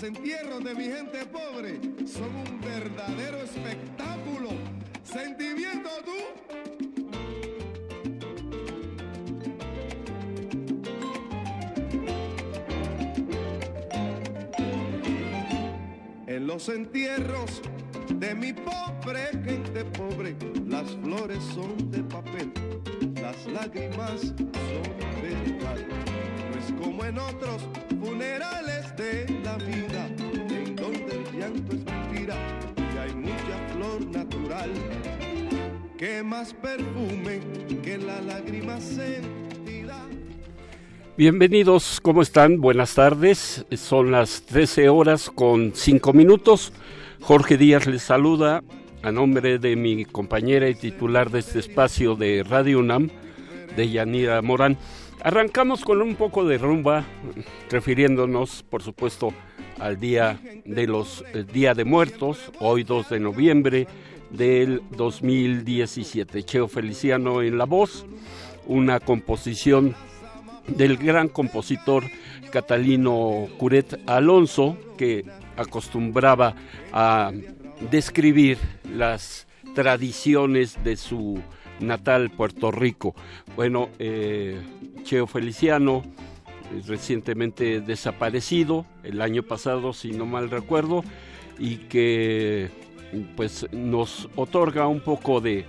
Los entierros de mi gente pobre son un verdadero espectáculo. ¿Sentimiento tú? En los entierros de mi pobre gente pobre, las flores son de papel, las lágrimas son. No es como en otros funerales de la vida, en donde el llanto es mentira y hay mucha flor natural que más perfume que la lágrima sentida. Bienvenidos, ¿cómo están? Buenas tardes. Son las 13 horas con 5 minutos. Jorge Díaz les saluda a nombre de mi compañera y titular de este espacio de Radio UNAM, de Yanira Morán. Arrancamos con un poco de rumba, refiriéndonos, por supuesto, al día de los Día de Muertos, hoy 2 de noviembre del 2017. Cheo Feliciano en la voz, una composición del gran compositor Catalino Curet Alonso, que acostumbraba a describir las tradiciones de su natal Puerto Rico. Bueno, eh, Cheo Feliciano, eh, recientemente desaparecido, el año pasado, si no mal recuerdo, y que pues nos otorga un poco de,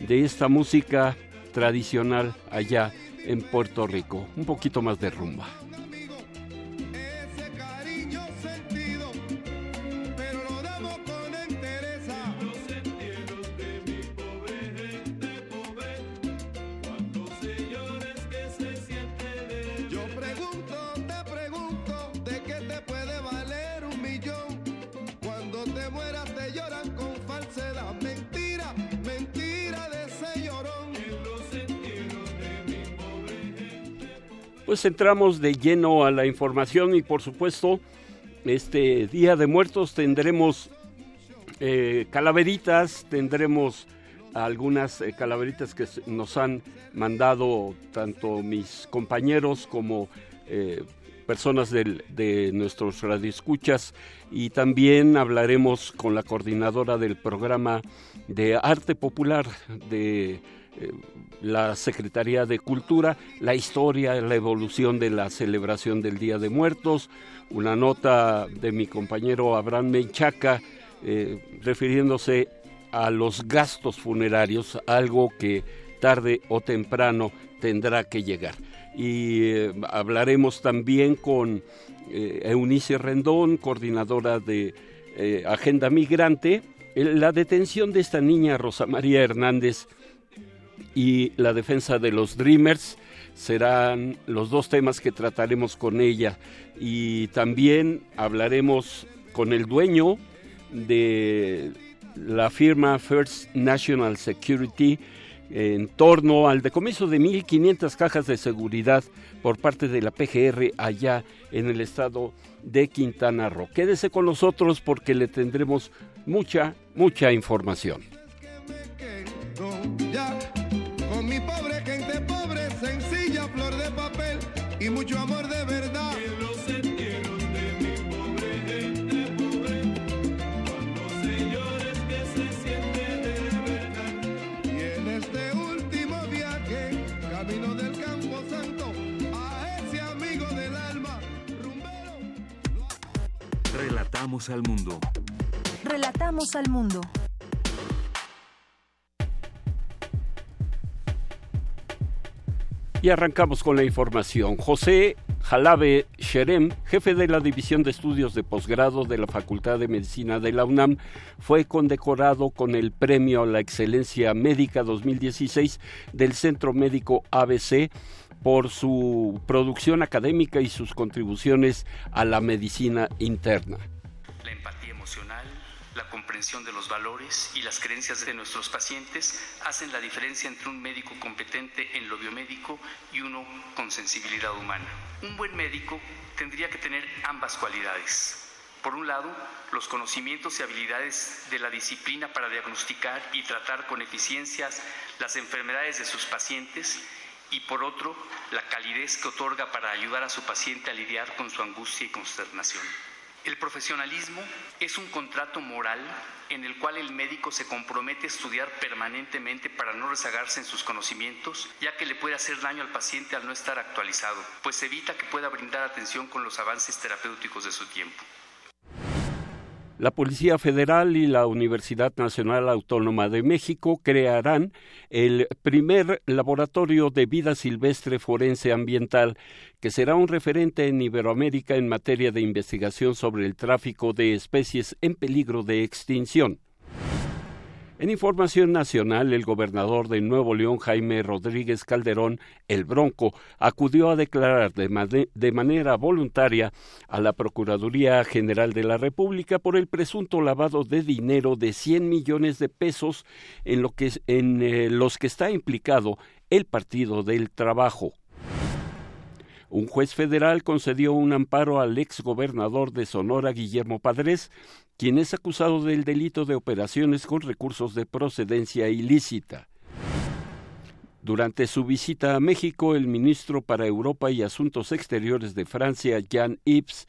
de esta música tradicional allá en Puerto Rico. Un poquito más de rumba. Pues entramos de lleno a la información y por supuesto este Día de Muertos tendremos eh, calaveritas, tendremos algunas eh, calaveritas que nos han mandado tanto mis compañeros como eh, personas de nuestros radioescuchas. Y también hablaremos con la coordinadora del programa de arte popular de la Secretaría de Cultura, la historia, la evolución de la celebración del Día de Muertos, una nota de mi compañero Abraham Menchaca eh, refiriéndose a los gastos funerarios, algo que tarde o temprano tendrá que llegar. Y eh, hablaremos también con Eunice Rendón, coordinadora de Agenda Migrante, la detención de esta niña Rosa María Hernández y la defensa de los Dreamers serán los dos temas que trataremos con ella y también hablaremos con el dueño de la firma First National Security en torno al decomiso de 1.500 cajas de seguridad por parte de la PGR allá en el estado de Quintana Roo. Quédese con nosotros porque le tendremos mucha, mucha información. Relatamos al mundo. Relatamos al mundo. Y arrancamos con la información. José Jalabe Sherem, jefe de la División de Estudios de Posgrado de la Facultad de Medicina de la UNAM, fue condecorado con el Premio a la Excelencia Médica 2016 del Centro Médico ABC por su producción académica y sus contribuciones a la medicina interna. La comprensión de los valores y las creencias de nuestros pacientes hacen la diferencia entre un médico competente en lo biomédico y uno con sensibilidad humana. Un buen médico tendría que tener ambas cualidades. Por un lado, los conocimientos y habilidades de la disciplina para diagnosticar y tratar con eficiencias las enfermedades de sus pacientes y por otro, la calidez que otorga para ayudar a su paciente a lidiar con su angustia y consternación. El profesionalismo es un contrato moral en el cual el médico se compromete a estudiar permanentemente para no rezagarse en sus conocimientos, ya que le puede hacer daño al paciente al no estar actualizado, pues evita que pueda brindar atención con los avances terapéuticos de su tiempo. La Policía Federal y la Universidad Nacional Autónoma de México crearán el primer laboratorio de vida silvestre forense ambiental que será un referente en Iberoamérica en materia de investigación sobre el tráfico de especies en peligro de extinción. En información nacional, el gobernador de Nuevo León, Jaime Rodríguez Calderón, el Bronco, acudió a declarar de, manera voluntaria a la Procuraduría General de la República por el presunto lavado de dinero de 100 millones de pesos en, lo eh, los que está implicado el Partido del Trabajo. Un juez federal concedió un amparo al ex gobernador de Sonora, Guillermo Padres, quien es acusado del delito de operaciones con recursos de procedencia ilícita. Durante su visita a México, el ministro para Europa y Asuntos Exteriores de Francia, Jean Yves,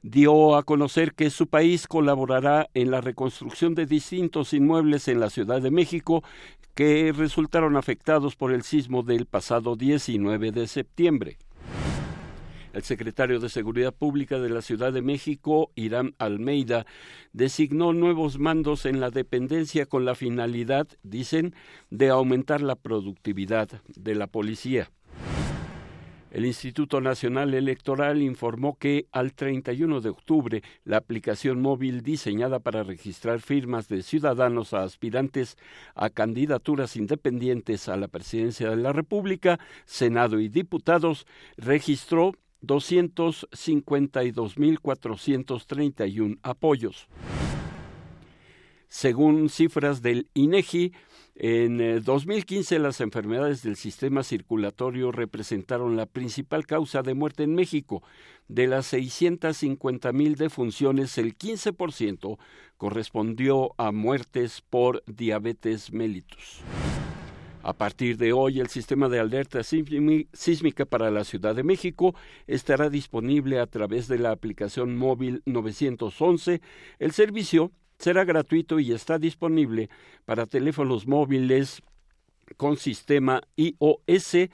dio a conocer que su país colaborará en la reconstrucción de distintos inmuebles en la Ciudad de México que resultaron afectados por el sismo del pasado 19 de septiembre. El secretario de Seguridad Pública de la Ciudad de México, Irán Almeida, designó nuevos mandos en la dependencia con la finalidad, dicen, de aumentar la productividad de la policía. El Instituto Nacional Electoral informó que al 31 de octubre la aplicación móvil diseñada para registrar firmas de ciudadanos aspirantes a candidaturas independientes a la presidencia de la República, Senado y diputados registró 252.431 apoyos. Según cifras del INEGI, en 2015 eh, las enfermedades del sistema circulatorio representaron la principal causa de muerte en México. De las 650.000 defunciones, el 15% correspondió a muertes por diabetes mellitus. A partir de hoy, el sistema de alerta sísmica para la Ciudad de México estará disponible a través de la aplicación móvil 911. El servicio será gratuito y está disponible para teléfonos móviles con sistema iOS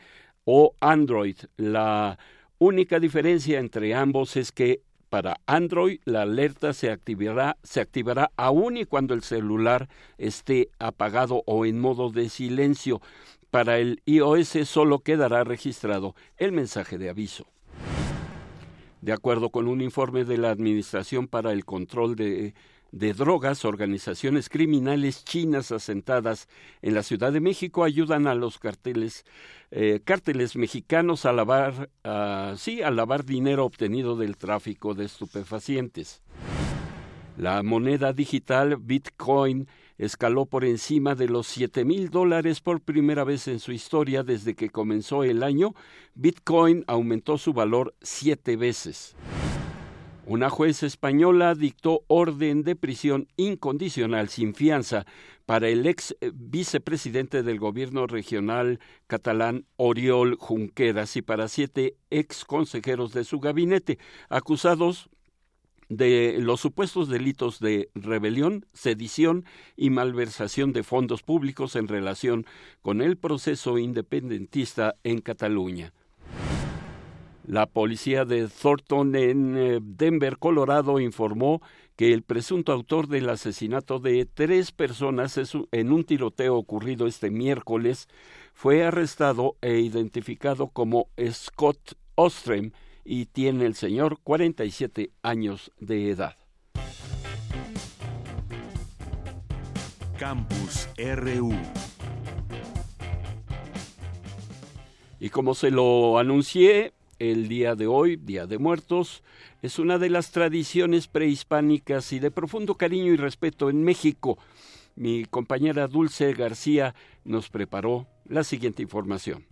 o Android. La única diferencia entre ambos es que para Android la alerta se activará, se activará aún y cuando el celular esté apagado o en modo de silencio. Para el iOS solo quedará registrado el mensaje de aviso. De acuerdo con un informe de la Administración para el Control de de drogas, organizaciones criminales chinas asentadas en la Ciudad de México ayudan a los carteles, eh, mexicanos a lavar, sí, a lavar dinero obtenido del tráfico de estupefacientes. La moneda digital Bitcoin escaló por encima de los siete mil dólares por primera vez en su historia desde que comenzó el año. Bitcoin aumentó su valor siete veces. Una juez española dictó orden de prisión incondicional sin fianza para el ex vicepresidente del gobierno regional catalán Oriol Junqueras y para siete ex consejeros de su gabinete, acusados de los supuestos delitos de rebelión, sedición y malversación de fondos públicos en relación con el proceso independentista en Cataluña. La policía de Thornton en eh, Denver, Colorado, informó que el presunto autor del asesinato de tres personas en un tiroteo ocurrido este miércoles fue arrestado e identificado como Scott Ostrem y tiene el señor 47 años de edad. Campus RU. Y como se lo anuncié, el día de hoy, Día de Muertos, es una de las tradiciones prehispánicas y de profundo cariño y respeto en México. Mi compañera Dulce García nos preparó la siguiente información.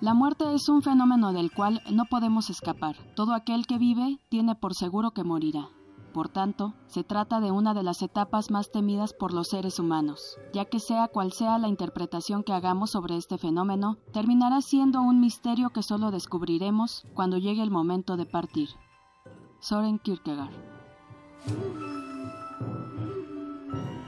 La muerte es un fenómeno del cual no podemos escapar. Todo aquel que vive tiene por seguro que morirá. Por tanto, se trata de una de las etapas más temidas por los seres humanos, ya que sea cual sea la interpretación que hagamos sobre este fenómeno, terminará siendo un misterio que solo descubriremos cuando llegue el momento de partir. Soren Kierkegaard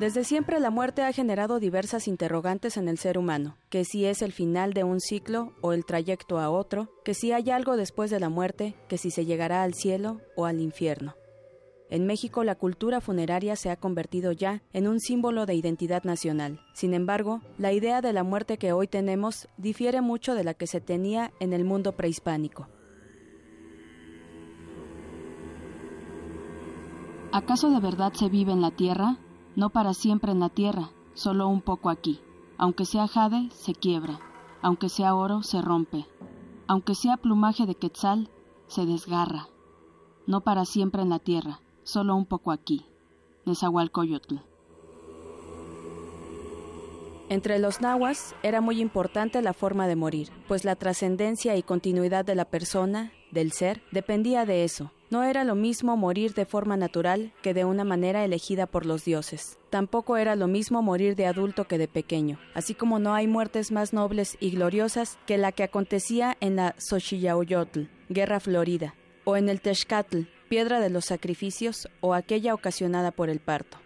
desde siempre la muerte ha generado diversas interrogantes en el ser humano, que si es el final de un ciclo o el trayecto a otro, que si hay algo después de la muerte, que si se llegará al cielo o al infierno. En México la cultura funeraria se ha convertido ya en un símbolo de identidad nacional. Sin embargo, la idea de la muerte que hoy tenemos difiere mucho de la que se tenía en el mundo prehispánico. ¿Acaso de verdad se vive en la tierra? No para siempre en la tierra, solo un poco aquí. Aunque sea jade, se quiebra. Aunque sea oro, se rompe. Aunque sea plumaje de quetzal, se desgarra. No para siempre en la tierra, solo un poco aquí. Nezahualcóyotl. Entre los nahuas era muy importante la forma de morir, pues la trascendencia y continuidad de la persona, del ser, dependía de eso. No era lo mismo morir de forma natural que de una manera elegida por los dioses. Tampoco era lo mismo morir de adulto que de pequeño, así como no hay muertes más nobles y gloriosas que la que acontecía en la Xochillaoyotl, Guerra Florida, o en el Texcatl, piedra de los sacrificios o aquella ocasionada por el parto.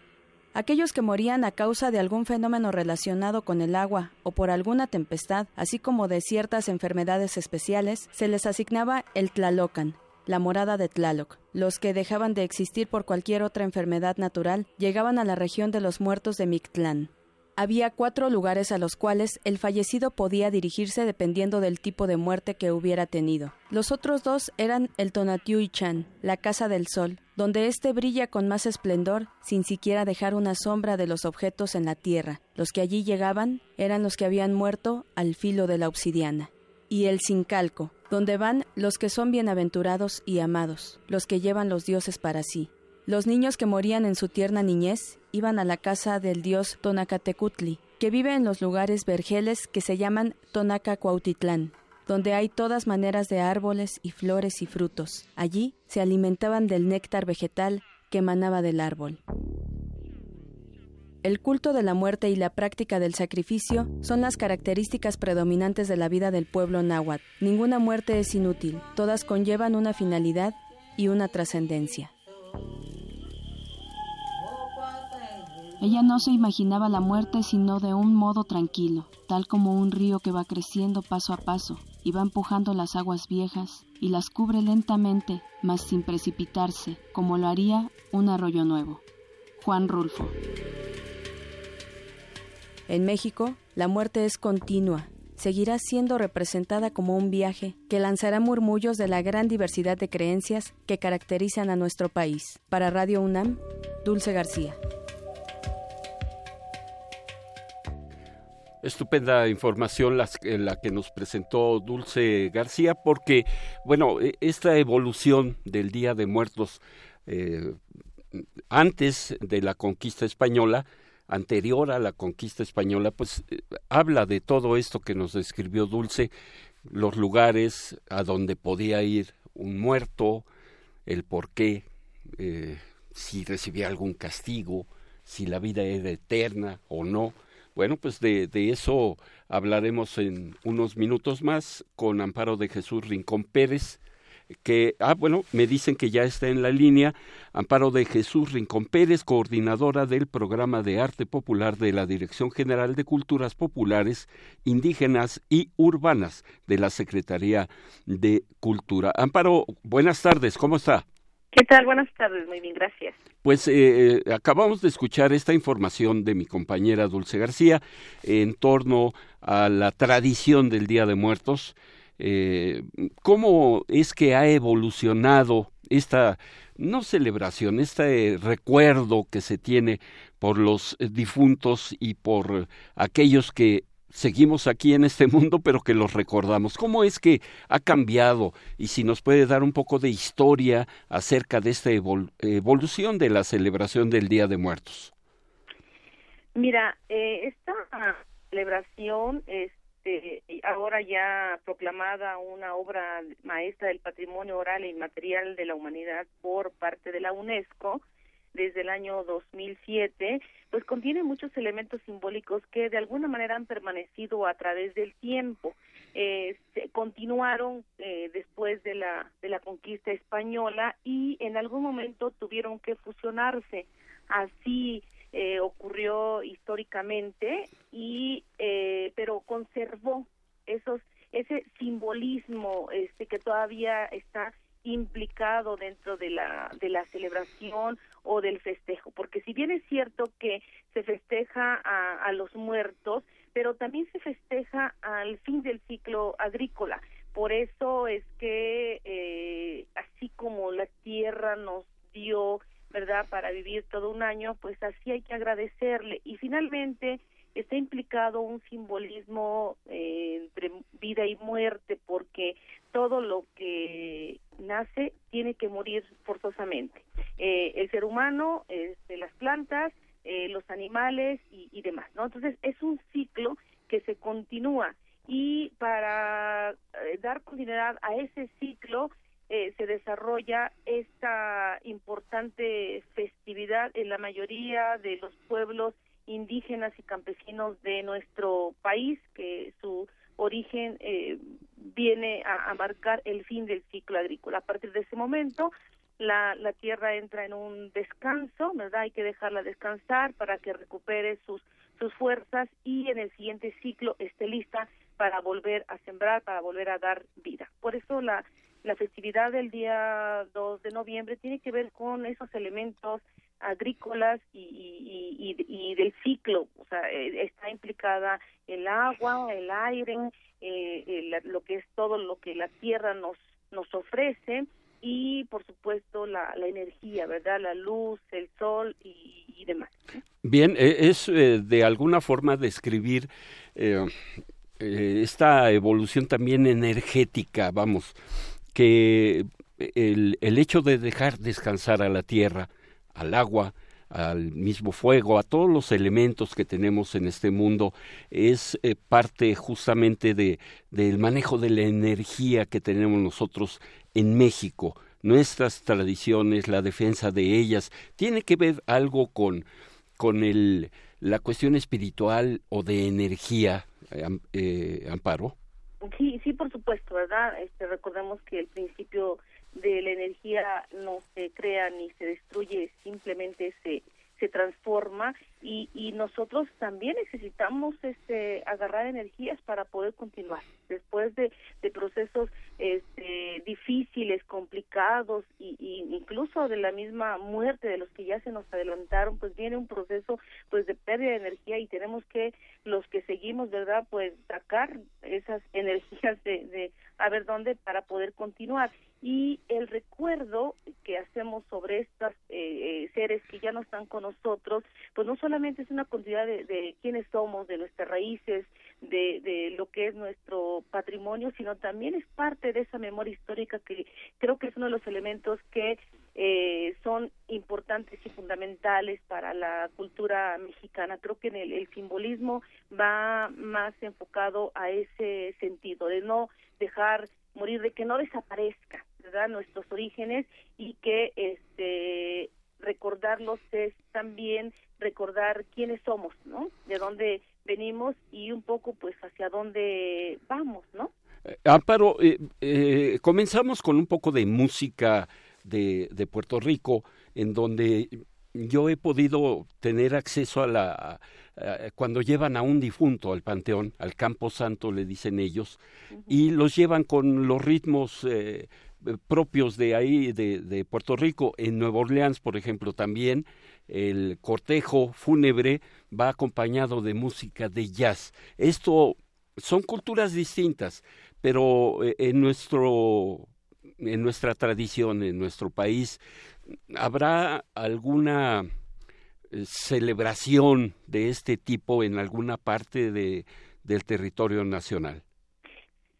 Aquellos que morían a causa de algún fenómeno relacionado con el agua o por alguna tempestad, así como de ciertas enfermedades especiales, se les asignaba el Tlalocan, la morada de Tlaloc. Los que dejaban de existir por cualquier otra enfermedad natural llegaban a la región de los muertos de Mictlán. Había cuatro lugares a los cuales el fallecido podía dirigirse dependiendo del tipo de muerte que hubiera tenido. Los otros dos eran el Tonatiuh-Chan, la Casa del Sol, donde éste brilla con más esplendor sin siquiera dejar una sombra de los objetos en la tierra. Los que allí llegaban eran los que habían muerto al filo de la obsidiana. Y el Sincalco, donde van los que son bienaventurados y amados, los que llevan los dioses para sí. Los niños que morían en su tierna niñez iban a la casa del dios Tonacatecutli, que vive en los lugares vergeles que se llaman Tonacacuautitlán, donde hay todas maneras de árboles y flores y frutos. Allí se alimentaban del néctar vegetal que emanaba del árbol. El culto de la muerte y la práctica del sacrificio son las características predominantes de la vida del pueblo náhuatl. Ninguna muerte es inútil, todas conllevan una finalidad y una trascendencia. Ella no se imaginaba la muerte sino de un modo tranquilo, tal como un río que va creciendo paso a paso y va empujando las aguas viejas y las cubre lentamente, mas sin precipitarse, como lo haría un arroyo nuevo. Juan Rulfo. En México, la muerte es continua, seguirá siendo representada como un viaje que lanzará murmullos de la gran diversidad de creencias que caracterizan a nuestro país. Para Radio UNAM, Dulce García. Estupenda información la, que nos presentó Dulce García, porque, bueno, e, esta evolución del Día de Muertos eh, antes de la conquista española, anterior a la conquista española, pues eh, habla de todo esto que nos describió Dulce, los lugares a donde podía ir un muerto, el por qué, eh, si recibía algún castigo, si la vida era eterna o no. Bueno, pues de, de, eso hablaremos en unos minutos más con Amparo de Jesús Rincón Pérez, que, ah, bueno, me dicen que ya está en la línea Amparo de Jesús Rincón Pérez, coordinadora del programa de arte popular de la Dirección General de Culturas Populares, Indígenas y Urbanas de la Secretaría de Cultura. Amparo, buenas tardes, ¿cómo está? ¿Qué tal? Buenas tardes, muy bien, gracias. Pues eh, eh, acabamos de escuchar esta información de mi compañera Dulce García en torno a la tradición del Día de Muertos. eh, cómo es que ha evolucionado esta no celebración, este recuerdo que se tiene por los difuntos y por aquellos que seguimos aquí en este mundo, pero que los recordamos. ¿Cómo es que ha cambiado? Y si nos puede dar un poco de historia acerca de esta evolución de la celebración del Día de Muertos. Mira, eh, esta celebración, este, ahora ya proclamada una obra maestra del patrimonio oral e inmaterial de la humanidad por parte de la UNESCO, desde el año 2007, pues contiene muchos elementos simbólicos que de alguna manera han permanecido a través del tiempo. Eh, continuaron eh, después de la, de la conquista española y en algún momento tuvieron que fusionarse. Así eh, ocurrió históricamente y eh, pero conservó esos ese simbolismo este que todavía está implicado dentro de la de la celebración o del festejo porque si bien es cierto que se festeja a, a los muertos pero también se festeja al fin del ciclo agrícola. Por eso es que eh, así como la tierra nos dio verdad para vivir todo un año pues así hay que agradecerle. Y finalmente está implicado un simbolismo eh, entre vida y muerte porque todo lo que nace tiene que morir forzosamente. Eh, el ser humano, este, las plantas, eh, los animales y, y, demás, ¿no? Entonces es un ciclo que se continúa y para eh, dar continuidad a ese ciclo eh, se desarrolla esta importante festividad en la mayoría de los pueblos indígenas y campesinos de nuestro país, que su origen eh, viene a, marcar el fin del ciclo agrícola. A partir de ese momento, la, la tierra entra en un descanso, ¿verdad? Hay que dejarla descansar para que recupere sus fuerzas y en el siguiente ciclo esté lista para volver a sembrar, para volver a dar vida. Por eso la, la festividad del día 2 de noviembre tiene que ver con esos elementos agrícolas y, del ciclo, o sea, eh, está implicada el agua, el aire, eh, el, lo que es todo lo que la tierra nos nos ofrece y por supuesto la, la energía, ¿verdad? La luz, el sol y, demás. Bien, es eh, de alguna forma describir eh, eh, esta evolución también energética, vamos, que el, el hecho de dejar descansar a la tierra, al agua, al mismo fuego, a todos los elementos que tenemos en este mundo, es eh, parte justamente de, del manejo de la energía que tenemos nosotros en México. Nuestras tradiciones, la defensa de ellas, tiene que ver algo con, con el, la cuestión espiritual o de energía, eh, eh, Amparo. Sí, sí, por supuesto, ¿verdad? Este, recordemos que el principio de la energía no se crea ni se destruye, simplemente se se transforma y, y nosotros también necesitamos este agarrar energías para poder continuar después de, de procesos este, difíciles complicados y, y, incluso de la misma muerte de los que ya se nos adelantaron pues viene un proceso pues de pérdida de energía y tenemos que los que seguimos verdad pues sacar esas energías de, de a ver dónde para poder continuar. Y el recuerdo que hacemos sobre estos eh, eh, seres que ya no están con nosotros, pues no solamente es una continuidad de, quiénes somos, de nuestras raíces, de, de lo que es nuestro patrimonio, sino también es parte de esa memoria histórica que creo que es uno de los elementos que eh, para la cultura mexicana. Creo que en el, el simbolismo va más enfocado a ese sentido, de no dejar morir, de que no desaparezca, ¿verdad? Nuestros orígenes y que este recordarlos es también recordar quiénes somos, ¿no? De dónde venimos y un poco pues hacia dónde vamos, ¿no? Eh, Amparo, eh, eh, comenzamos con un poco de música de, de Puerto Rico, en donde yo he podido tener acceso a la cuando llevan a un difunto al panteón, al campo santo le dicen ellos, uh -huh. y los llevan con los ritmos eh, propios de ahí, de, de, Puerto Rico. En Nueva Orleans, por ejemplo, también el cortejo fúnebre va acompañado de música de jazz. Esto son culturas distintas, pero eh, en nuestro en nuestra tradición, en nuestro país, ¿habrá alguna eh, celebración de este tipo en alguna parte de, del territorio nacional?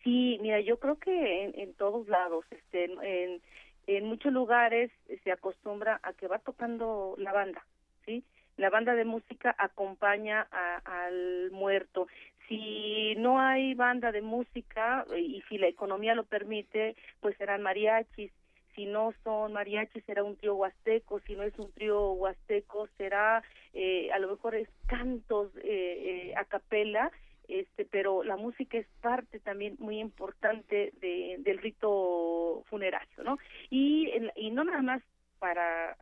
Sí, mira, yo creo que en, todos lados, este, en, en muchos lugares se acostumbra a que va tocando la banda, ¿sí? La banda de música acompaña al muerto. Si no hay banda de música y si la economía lo permite, pues serán mariachis. Si no son mariachis, será un trío huasteco. Si no es un trío huasteco, será eh, a lo mejor es cantos eh, eh, a capela este pero la música es parte también muy importante de, del rito funerario no y y no nada más para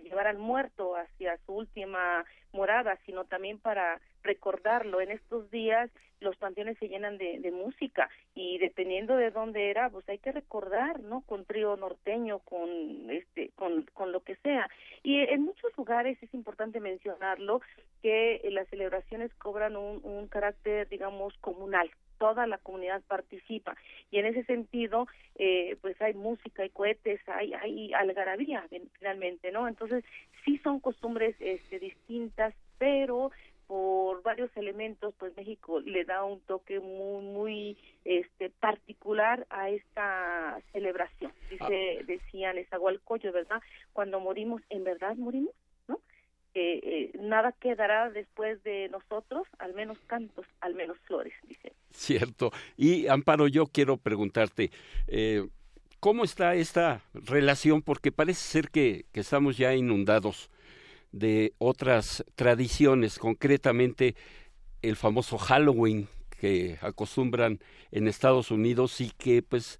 llevar al muerto hacia su última morada, sino también para recordarlo. En estos días los panteones se llenan de, de, música y dependiendo de dónde era, pues hay que recordar, ¿no? Con trío norteño, con este, con, con lo que sea. Y en muchos lugares es importante mencionarlo que las celebraciones cobran un, un carácter, digamos, comunal, toda la comunidad participa y en ese sentido eh, pues hay música hay cohetes hay hay algarabía finalmente no entonces sí son costumbres este distintas pero por varios elementos pues México le da un toque muy muy este particular a esta celebración dice ah. decían esa Nezahualcóyotl verdad cuando morimos en verdad morimos que eh, nada quedará después de nosotros, al menos cantos, al menos flores, dice. Cierto. Y Amparo, yo quiero preguntarte, eh, ¿cómo está esta relación? Porque parece ser que, que estamos ya inundados de otras tradiciones, concretamente el famoso Halloween que acostumbran en Estados Unidos y que pues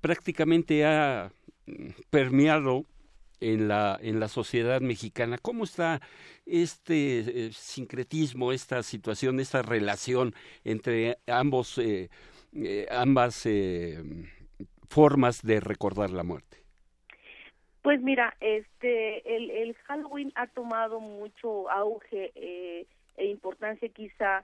prácticamente ha permeado en la, en la sociedad mexicana. ¿Cómo está este eh, sincretismo, esta situación, esta relación entre ambos, eh, eh, ambas formas de recordar la muerte? Pues mira, este, el, Halloween ha tomado mucho auge e importancia quizá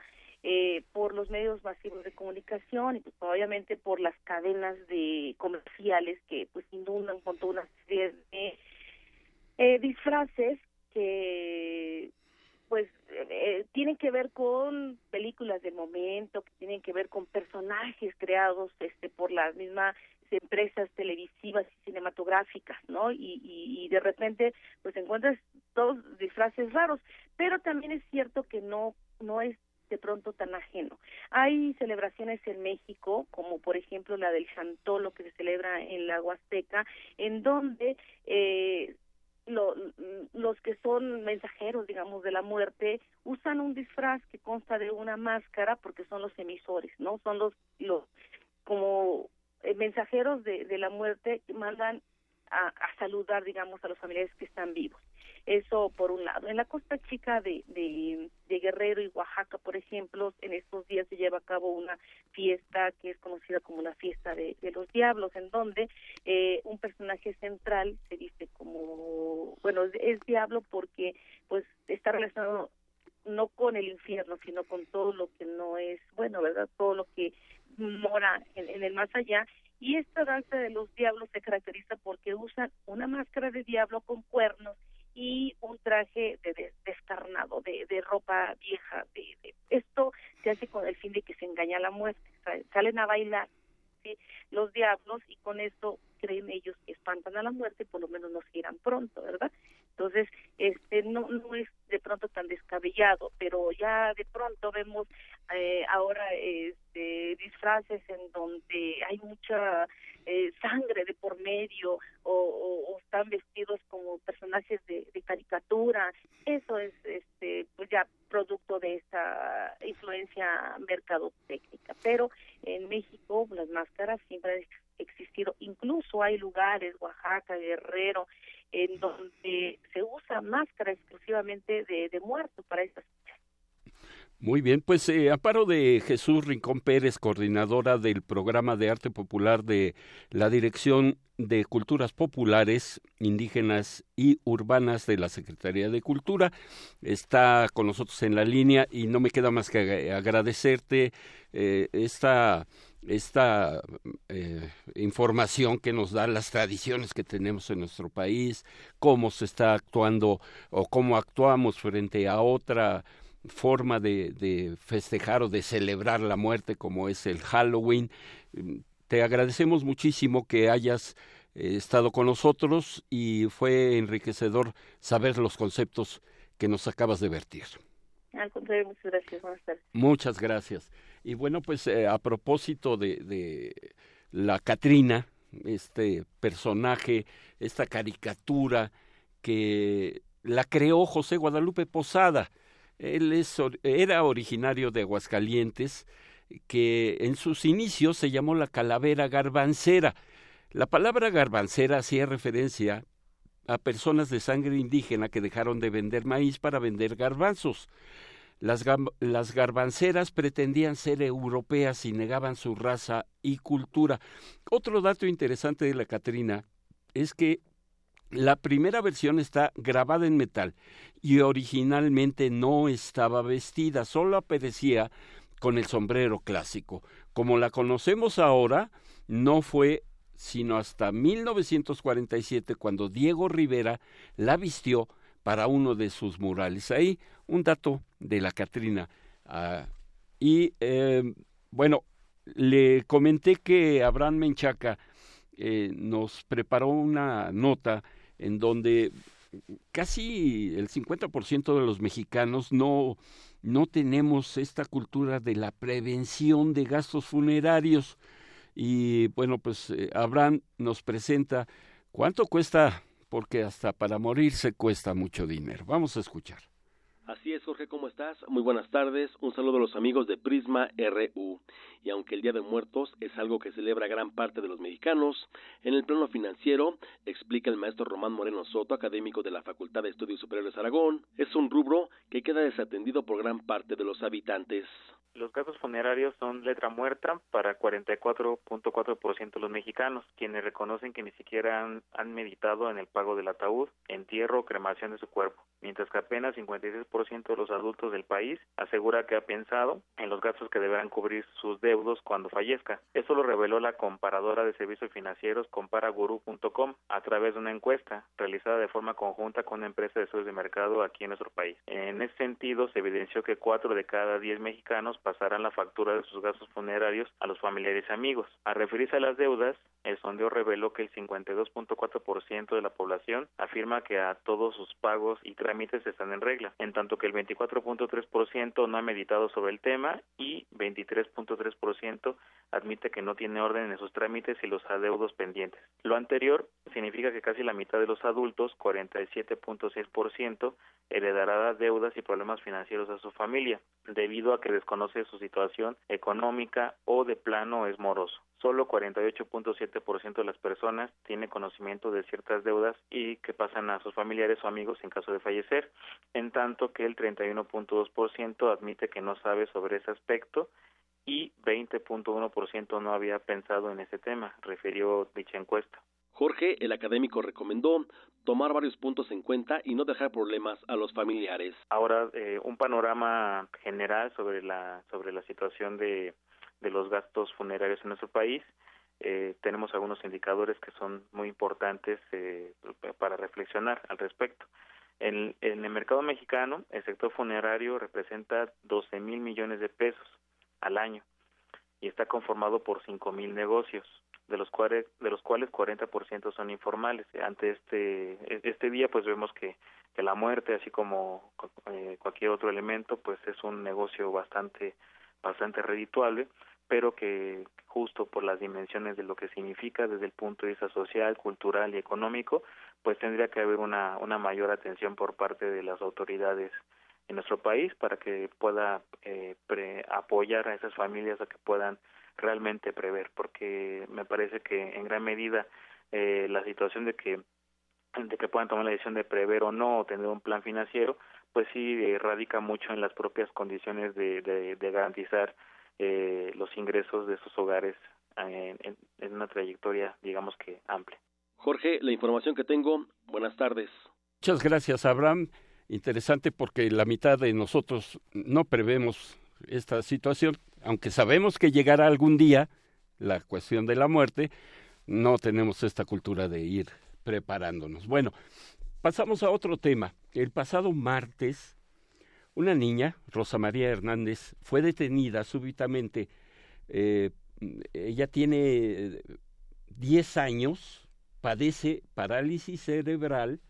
por los medios masivos de comunicación y pues, obviamente por las cadenas de comerciales que pues inundan con toda una serie de eh, disfraces que pues eh, tienen que ver con películas del momento, que tienen que ver con personajes creados este por las mismas empresas televisivas y cinematográficas, ¿no? Y, de repente pues encuentras todos disfraces raros, pero también es cierto que no no es de pronto tan ajeno. Hay celebraciones en México, como por ejemplo la del Chantolo que se celebra en la Huasteca, en donde eh, lo, los que son mensajeros, digamos, de la muerte, usan un disfraz que consta de una máscara porque son los emisores, ¿no? Son los, los como eh, mensajeros de, de la muerte mandan a, a saludar, digamos, a los familiares que están vivos. Eso por un lado. En la costa chica de, de, Guerrero y Oaxaca, por ejemplo, en estos días se lleva a cabo una fiesta que es conocida como la fiesta de, los diablos, en donde eh, un personaje central se dice como, bueno, es, diablo porque pues está relacionado no con el infierno, sino con todo lo que no es bueno, ¿verdad? Todo lo que mora en, el más allá. Y esta danza de los diablos se caracteriza porque usan una máscara de diablo con cuernos y un traje de, descarnado, de, de, ropa vieja. De, esto se hace con el fin de que se engaña a la muerte. Salen a bailar los diablos y con esto creen ellos que espantan a la muerte, por lo menos no se irán pronto, ¿verdad? Entonces, este no, no es de pronto tan descabellado, pero ya de pronto vemos eh, ahora este, disfraces en donde hay mucha eh, sangre de por medio o, están vestidos como personajes de, caricatura. Eso es este pues ya producto de esta influencia mercadotécnica. Pero en México las máscaras siempre existido. Incluso hay lugares, Oaxaca, Guerrero, en donde se usa máscara exclusivamente de, de muerto para estas muy bien, pues eh, Amparo de Jesús Rincón Pérez, coordinadora del programa de arte popular de la Dirección de Culturas Populares, Indígenas y Urbanas de la Secretaría de Cultura, está con nosotros en la línea y no me queda más que agradecerte eh, esta esta eh, información que nos da las tradiciones que tenemos en nuestro país, cómo se está actuando o cómo actuamos frente a otra forma de, de, festejar o de celebrar la muerte como es el Halloween. Te agradecemos muchísimo que hayas eh, estado con nosotros y fue enriquecedor saber los conceptos que nos acabas de vertir. Al contrario, muchas gracias. Buenas tardes. Muchas gracias. Y bueno, pues eh, a propósito de, de la Catrina, este personaje, esta caricatura que la creó José Guadalupe Posada. Él es, era originario de Aguascalientes, que en sus inicios se llamó la calavera garbancera. La palabra garbancera hacía referencia a personas de sangre indígena que dejaron de vender maíz para vender garbanzos. Las, las, garbanceras pretendían ser europeas y negaban su raza y cultura. Otro dato interesante de la Catrina es que la primera versión está grabada en metal y originalmente no estaba vestida, solo aparecía con el sombrero clásico. Como la conocemos ahora, no fue sino hasta 1947 cuando Diego Rivera la vistió para uno de sus murales. Ahí un dato de la Catrina. Ah, y eh, bueno, le comenté que Abraham Menchaca eh, nos preparó una nota en donde casi el 50% de los mexicanos no, no tenemos esta cultura de la prevención de gastos funerarios. Y bueno, pues eh, Abraham nos presenta cuánto cuesta, porque hasta para morir se cuesta mucho dinero. Vamos a escuchar. Así es, Jorge, ¿cómo estás? Muy buenas tardes. Un saludo a los amigos de Prisma RU. Y aunque el Día de Muertos es algo que celebra gran parte de los mexicanos, en el plano financiero, explica el maestro Román Moreno Soto, académico de la Facultad de Estudios Superiores Aragón, es un rubro que queda desatendido por gran parte de los habitantes. Los gastos funerarios son letra muerta para 44.4% de los mexicanos, quienes reconocen que ni siquiera han, meditado en el pago del ataúd, entierro o cremación de su cuerpo, mientras que apenas 56% de los adultos del país asegura que ha pensado en los gastos que deberán cubrir sus deudos cuando fallezca. Eso lo reveló la comparadora de servicios financieros comparaguru.com a través de una encuesta realizada de forma conjunta con una empresa de estudios de mercado aquí en nuestro país. En ese sentido, se evidenció que 4 de cada 10 mexicanos pasarán la factura de sus gastos funerarios a los familiares y amigos. Al referirse a las deudas, el sondeo reveló que el 52.4% de la población afirma que a todos sus pagos y trámites están en regla, en tanto que el 24.3% no ha meditado sobre el tema y 23.3% admite que no tiene orden en sus trámites y los adeudos pendientes. Lo anterior significa que casi la mitad de los adultos, 47.6%, heredará deudas y problemas financieros a su familia, debido a que desconoce su situación económica o de plano es moroso. Solo 48.7% de las personas tiene conocimiento de ciertas deudas y que pasan a sus familiares o amigos en caso de fallecer, en tanto que el 31.2% admite que no sabe sobre ese aspecto y 20.1% no había pensado en ese tema, refirió dicha encuesta. Jorge, el académico, recomendó tomar varios puntos en cuenta y no dejar problemas a los familiares. Ahora, eh, un panorama general sobre la sobre la situación de, de los gastos funerarios en nuestro país. Eh, tenemos algunos indicadores que son muy importantes eh, para reflexionar al respecto. En, en, el mercado mexicano, el sector funerario representa 12 mil millones de pesos al año y está conformado por 5 mil negocios de los cuales de los cuales 40% son informales. Ante este este día pues vemos que, que la muerte así como eh, cualquier otro elemento pues es un negocio bastante bastante redituable, pero que justo por las dimensiones de lo que significa desde el punto de vista social, cultural y económico, pues tendría que haber una una mayor atención por parte de las autoridades en nuestro país para que pueda eh, pre apoyar a esas familias a que puedan realmente prever, porque me parece que en gran medida eh, la situación de que de que puedan tomar la decisión de prever o no o tener un plan financiero, pues sí eh, radica mucho en las propias condiciones de, de, de garantizar eh, los ingresos de esos hogares en, en, en una trayectoria, digamos que amplia. Jorge, la información que tengo, buenas tardes. Muchas gracias, Abraham. Interesante porque la mitad de nosotros no prevemos esta situación, aunque sabemos que llegará algún día, la cuestión de la muerte, no tenemos esta cultura de ir preparándonos. Bueno, pasamos a otro tema. El pasado martes, una niña, Rosa María Hernández, fue detenida súbitamente. Eh, ella tiene 10 años, padece parálisis cerebral,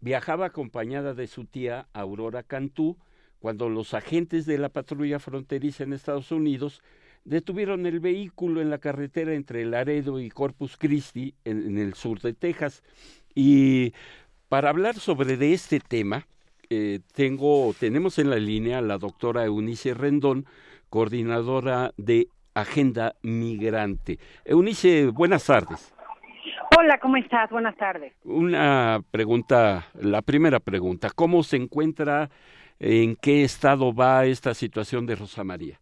viajaba acompañada de su tía Aurora Cantú cuando los agentes de la patrulla fronteriza en Estados Unidos detuvieron el vehículo en la carretera entre Laredo y Corpus Christi, en, el sur de Texas. Y para hablar sobre de este tema, eh, tengo, tenemos en la línea a la doctora Eunice Rendón, coordinadora de Agenda Migrante. Eunice, buenas tardes. Hola, ¿cómo estás? Buenas tardes. Una pregunta, la primera pregunta, ¿cómo se encuentra, en qué estado va esta situación de Rosa María?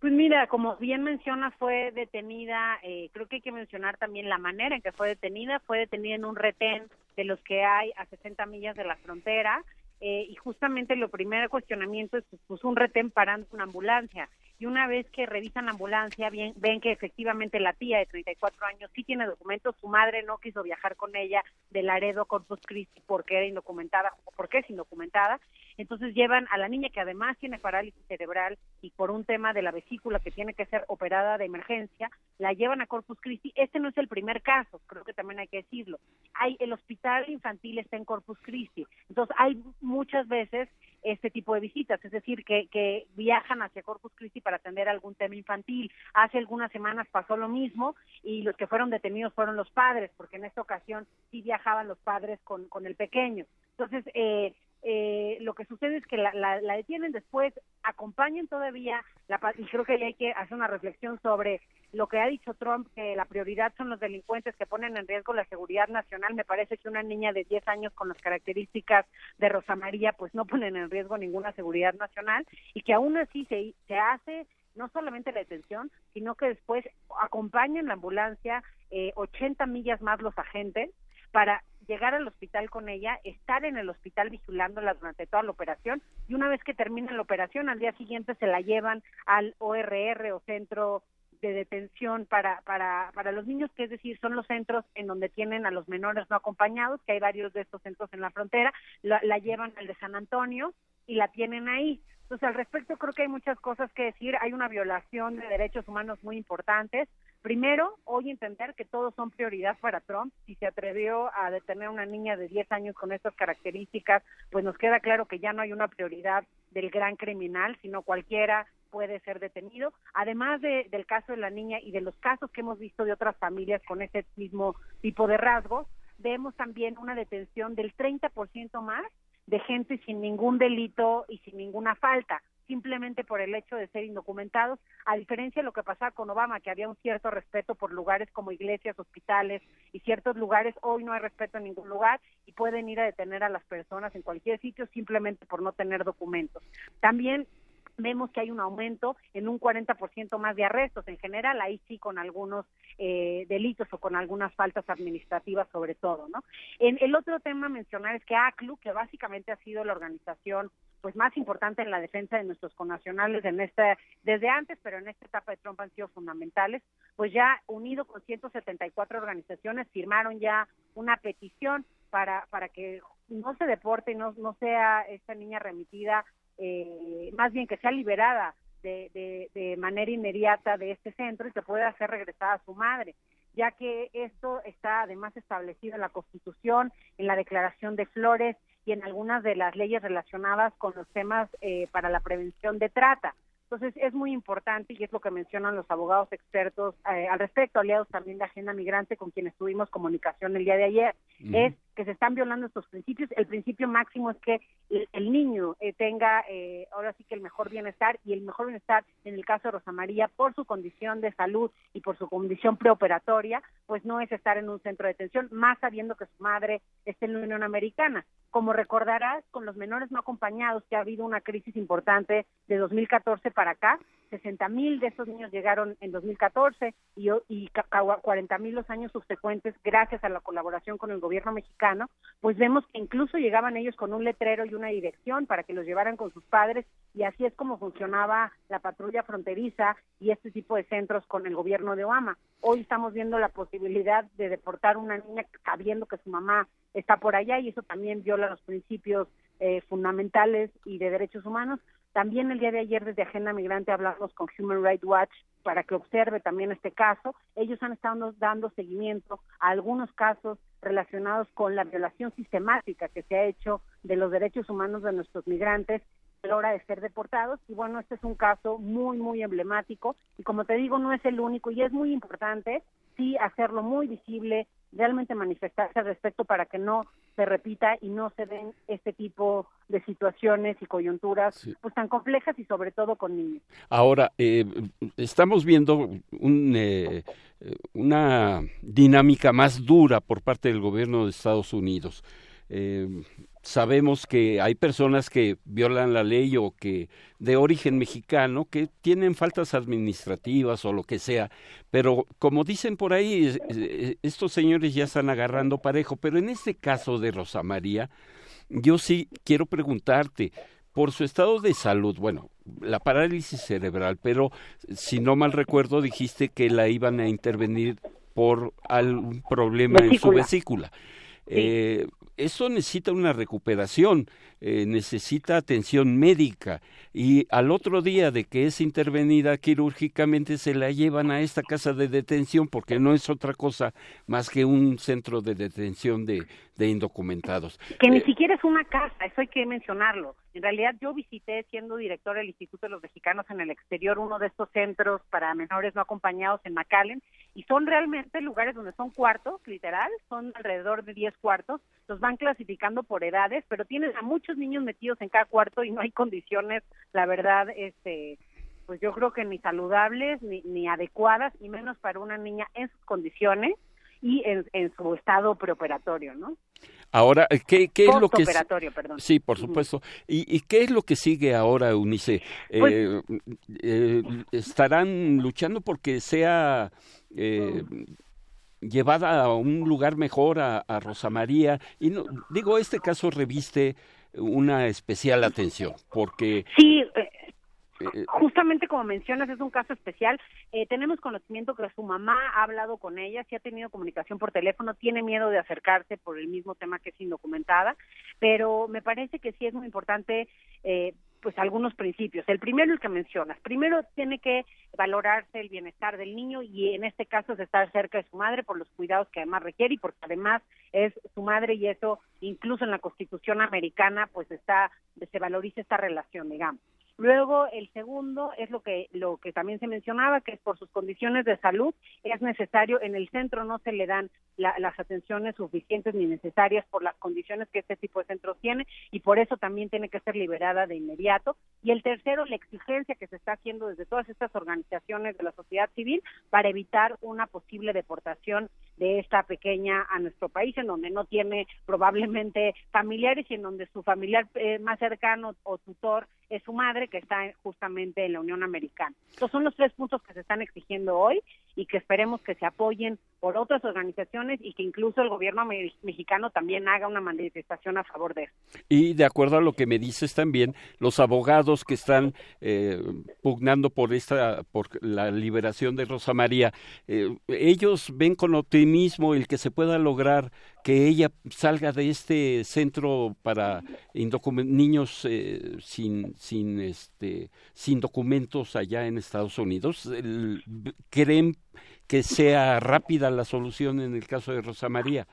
Pues mira, como bien menciona, fue detenida, eh, creo que hay que mencionar también la manera en que fue detenida, fue detenida en un retén de los que hay a 60 millas de la frontera, eh, y justamente lo primer cuestionamiento es pues, un retén parando una ambulancia y una vez que revisan la ambulancia bien, ven que efectivamente la tía de 34 años sí tiene documentos, su madre no quiso viajar con ella de Laredo a Corpus Christi porque era indocumentada, porque es indocumentada, entonces llevan a la niña que además tiene parálisis cerebral y por un tema de la vesícula que tiene que ser operada de emergencia, la llevan a Corpus Christi. Este no es el primer caso, creo que también hay que decirlo. Hay el hospital infantil está en Corpus Christi, entonces hay muchas veces este tipo de visitas, es decir, que, que viajan hacia Corpus Christi para atender algún tema infantil. Hace algunas semanas pasó lo mismo y los que fueron detenidos fueron los padres, porque en esta ocasión sí viajaban los padres con, con el pequeño. Entonces, eh, eh, lo que sucede es que la, la, detienen después, acompañan todavía, la, y creo que hay que hacer una reflexión sobre lo que ha dicho Trump, que la prioridad son los delincuentes que ponen en riesgo la seguridad nacional. Me parece que una niña de 10 años con las características de Rosa María, pues no ponen en riesgo ninguna seguridad nacional y que aún así se, se hace no solamente la detención, sino que después acompañan la ambulancia eh, 80 millas más los agentes para llegar al hospital con ella, estar en el hospital vigilándola durante toda la operación y una vez que termina la operación, al día siguiente se la llevan al ORR o Centro de Detención para, para, para los niños, que es decir, son los centros en donde tienen a los menores no acompañados, que hay varios de estos centros en la frontera, la, la llevan al de San Antonio y la tienen ahí. Entonces, al respecto creo que hay muchas cosas que decir. Hay una violación de derechos humanos muy importantes. Primero, hoy entender que todos son prioridad para Trump. Si se atrevió a detener a una niña de 10 años con estas características, pues nos queda claro que ya no hay una prioridad del gran criminal, sino cualquiera puede ser detenido. Además de, del caso de la niña y de los casos que hemos visto de otras familias con ese mismo tipo de rasgos, vemos también una detención del 30% más de gente sin ningún delito y sin ninguna falta simplemente por el hecho de ser indocumentados, a diferencia de lo que pasaba con Obama, que había un cierto respeto por lugares como iglesias, hospitales y ciertos lugares, hoy no hay respeto en ningún lugar y pueden ir a detener a las personas en cualquier sitio simplemente por no tener documentos. También vemos que hay un aumento en un 40% más de arrestos en general, ahí sí con algunos eh, delitos o con algunas faltas administrativas sobre todo, ¿no? En el otro tema a mencionar es que ACLU, que básicamente ha sido la organización pues más importante en la defensa de nuestros connacionales en esta desde antes, pero en esta etapa de Trump han sido fundamentales, pues ya unido con 174 organizaciones firmaron ya una petición para para que no se deporte y no no sea esta niña remitida eh, más bien que sea liberada de, de, manera inmediata de este centro y que pueda ser regresada a su madre, ya que esto está además establecido en la Constitución, en la Declaración de Flores y en algunas de las leyes relacionadas con los temas eh, para la prevención de trata. Entonces es muy importante y es lo que mencionan los abogados expertos eh, al respecto, aliados también de Agenda Migrante con quienes tuvimos comunicación el día de ayer, es que se están violando estos principios. El principio máximo es que el, niño eh, tenga eh, ahora sí que el mejor bienestar y el mejor bienestar en el caso de Rosa María por su condición de salud y por su condición preoperatoria, pues no es estar en un centro de detención, más sabiendo que su madre está en la Unión Americana. Como recordarás, con los menores no acompañados, que ha habido una crisis importante de 2014 para acá, 60 mil de esos niños llegaron en 2014 y, y 40 mil los años subsecuentes gracias a la colaboración con el gobierno mexicano, pues vemos que incluso llegaban ellos con un letrero y una dirección para que los llevaran con sus padres y así es como funcionaba la patrulla fronteriza y este tipo de centros con el gobierno de Obama. Hoy estamos viendo la posibilidad de deportar a una niña sabiendo que su mamá está por allá y eso también viola los principios eh, fundamentales y de derechos humanos. También el día de ayer desde Agenda Migrante hablamos con Human Rights Watch para que observe también este caso. Ellos han estado dando seguimiento a algunos casos relacionados con la violación sistemática que se ha hecho de los derechos humanos de nuestros migrantes a la hora de ser deportados. Y bueno, este es un caso muy, muy emblemático. Y como te digo, no es el único y es muy importante, sí, hacerlo muy visible, realmente manifestarse al respecto para que no se repita y no se den este tipo de situaciones y coyunturas pues tan complejas y sobre todo con niños. Ahora, eh, estamos viendo un, eh, una dinámica más dura por parte del gobierno de Estados Unidos. Eh, sabemos que hay personas que violan la ley o que de origen mexicano que tienen faltas administrativas o lo que sea, pero como dicen por ahí, estos señores ya están agarrando parejo, pero en este caso de Rosa María, yo sí quiero preguntarte, por su estado de salud, bueno, la parálisis cerebral, pero si no mal recuerdo dijiste que la iban a intervenir por algún problema en su vesícula. Eh, eso necesita una recuperación, eh, necesita atención médica y al otro día de que es intervenida quirúrgicamente se la llevan a esta casa de detención porque no es otra cosa más que un centro de detención de, de indocumentados. Que ni eh, siquiera es una casa, eso hay que mencionarlo. En realidad yo visité siendo director del Instituto de los Mexicanos en el Exterior uno de estos centros para menores no acompañados en McAllen y son realmente lugares donde son cuartos, literal, son alrededor de 10 cuartos, los van clasificando por edades, pero tienen a muchos niños metidos en cada cuarto y no hay condiciones, la verdad, este pues yo creo que ni saludables ni, ni adecuadas y menos para una niña en sus condiciones y en, en su estado preoperatorio, ¿no? Ahora, ¿qué, qué es lo que... perdón. Sí, por supuesto. ¿Y, ¿Y, qué es lo que sigue ahora, Eunice? Pues eh, eh, ¿Estarán luchando porque sea eh, llevada a un lugar mejor a, a Rosa María? Y no, digo, este caso reviste una especial atención, porque... Sí, eh, justamente como mencionas, es un caso especial. Eh, tenemos conocimiento que su mamá ha hablado con ella, si ha tenido comunicación por teléfono, tiene miedo de acercarse por el mismo tema que es indocumentada, pero me parece que sí es muy importante eh, pues algunos principios. El primero, el que mencionas. Primero tiene que valorarse el bienestar del niño y en este caso es estar cerca de su madre por los cuidados que además requiere y porque además es su madre y eso incluso en la Constitución americana pues está se valoriza esta relación, digamos. Luego, el segundo es lo que, lo que también se mencionaba, que es por sus condiciones de salud, es necesario, en el centro no se le dan las atenciones suficientes ni necesarias por las condiciones que este tipo de centros tiene y por eso también tiene que ser liberada de inmediato. Y el tercero, la exigencia que se está haciendo desde todas estas organizaciones de la sociedad civil para evitar una posible deportación de esta pequeña a nuestro país, en donde no tiene probablemente familiares y en donde su familiar eh, más cercano o tutor es su madre, que está justamente en la Unión Americana. Estos son los tres puntos que se están exigiendo hoy y que esperemos que se apoyen por otras organizaciones y que incluso el gobierno mexicano también haga una manifestación a favor de eso. Y de acuerdo a lo que me dices también, los abogados que están eh, pugnando por esta, por la liberación de Rosa María, eh, ellos ven con optimismo el que se pueda lograr que ella salga de este centro para niños eh, sin sin este sin documentos allá en Estados Unidos creen que sea rápida la solución en el caso de Rosa María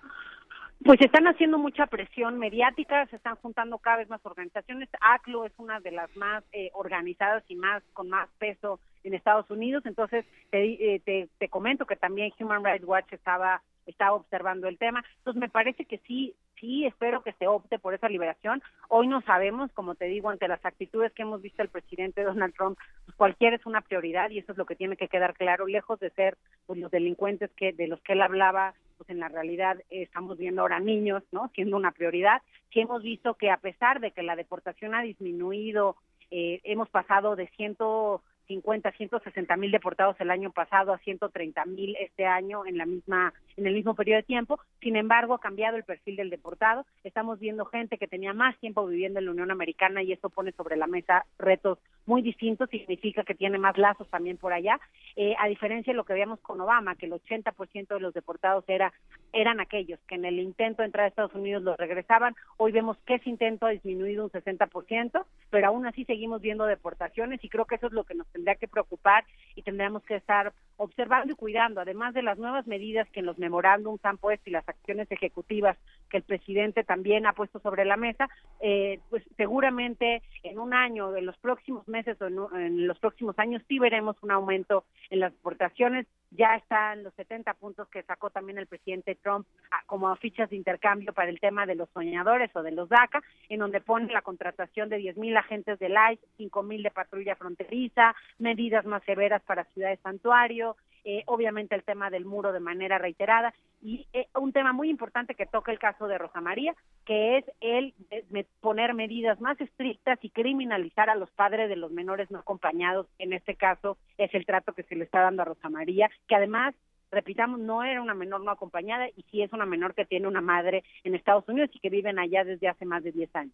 pues están haciendo mucha presión mediática, se están juntando cada vez más organizaciones. ACLO es una de las más eh, organizadas y más con más peso en Estados Unidos. Entonces te, eh, te, te comento que también Human Rights Watch estaba está observando el tema. Entonces me parece que sí, sí espero que se opte por esa liberación. Hoy no sabemos, como te digo, ante las actitudes que hemos visto el presidente Donald Trump, pues cualquiera es una prioridad y eso es lo que tiene que quedar claro, lejos de ser pues, los delincuentes que de los que él hablaba, pues en la realidad estamos viendo ahora niños, ¿no? Siendo una prioridad. Sí hemos visto que a pesar de que la deportación ha disminuido, eh, hemos pasado de ciento 150, 160 mil deportados el año pasado a 130 mil este año en la misma, en el mismo periodo de tiempo. Sin embargo, ha cambiado el perfil del deportado. Estamos viendo gente que tenía más tiempo viviendo en la Unión Americana y esto pone sobre la mesa retos muy distintos. Significa que tiene más lazos también por allá. Eh, a diferencia de lo que veíamos con Obama, que el 80% de los deportados era, eran aquellos que en el intento de entrar a Estados Unidos los regresaban. Hoy vemos que ese intento ha disminuido un 60%, pero aún así seguimos viendo deportaciones y creo que eso es lo que nos tendría que preocupar y tendríamos que estar observando y cuidando, además de las nuevas medidas que en los memorándums han puesto y las acciones ejecutivas que el presidente también ha puesto sobre la mesa, eh, pues seguramente en un año, en los próximos meses o en, los próximos años sí veremos un aumento en las exportaciones. Ya están los 70 puntos que sacó también el presidente Trump a, como fichas de intercambio para el tema de los soñadores o de los DACA, en donde pone la contratación de 10 mil agentes de ICE, 5 mil de patrulla fronteriza, medidas más severas para ciudades santuario, eh, obviamente el tema del muro de manera reiterada y eh, un tema muy importante que toca el caso de Rosa María, que es el de poner medidas más estrictas y criminalizar a los padres de los menores no acompañados. En este caso es el trato que se le está dando a Rosa María, que además repitamos, no era una menor no acompañada y sí es una menor que tiene una madre en Estados Unidos y que viven allá desde hace más de 10 años,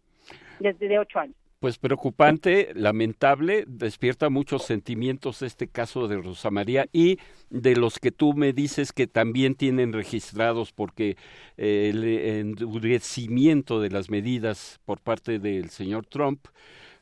desde de 8 años. Pues preocupante, lamentable, despierta muchos sentimientos este caso de Rosa María y de los que tú me dices que también tienen registrados porque eh, el endurecimiento de las medidas por parte del señor Trump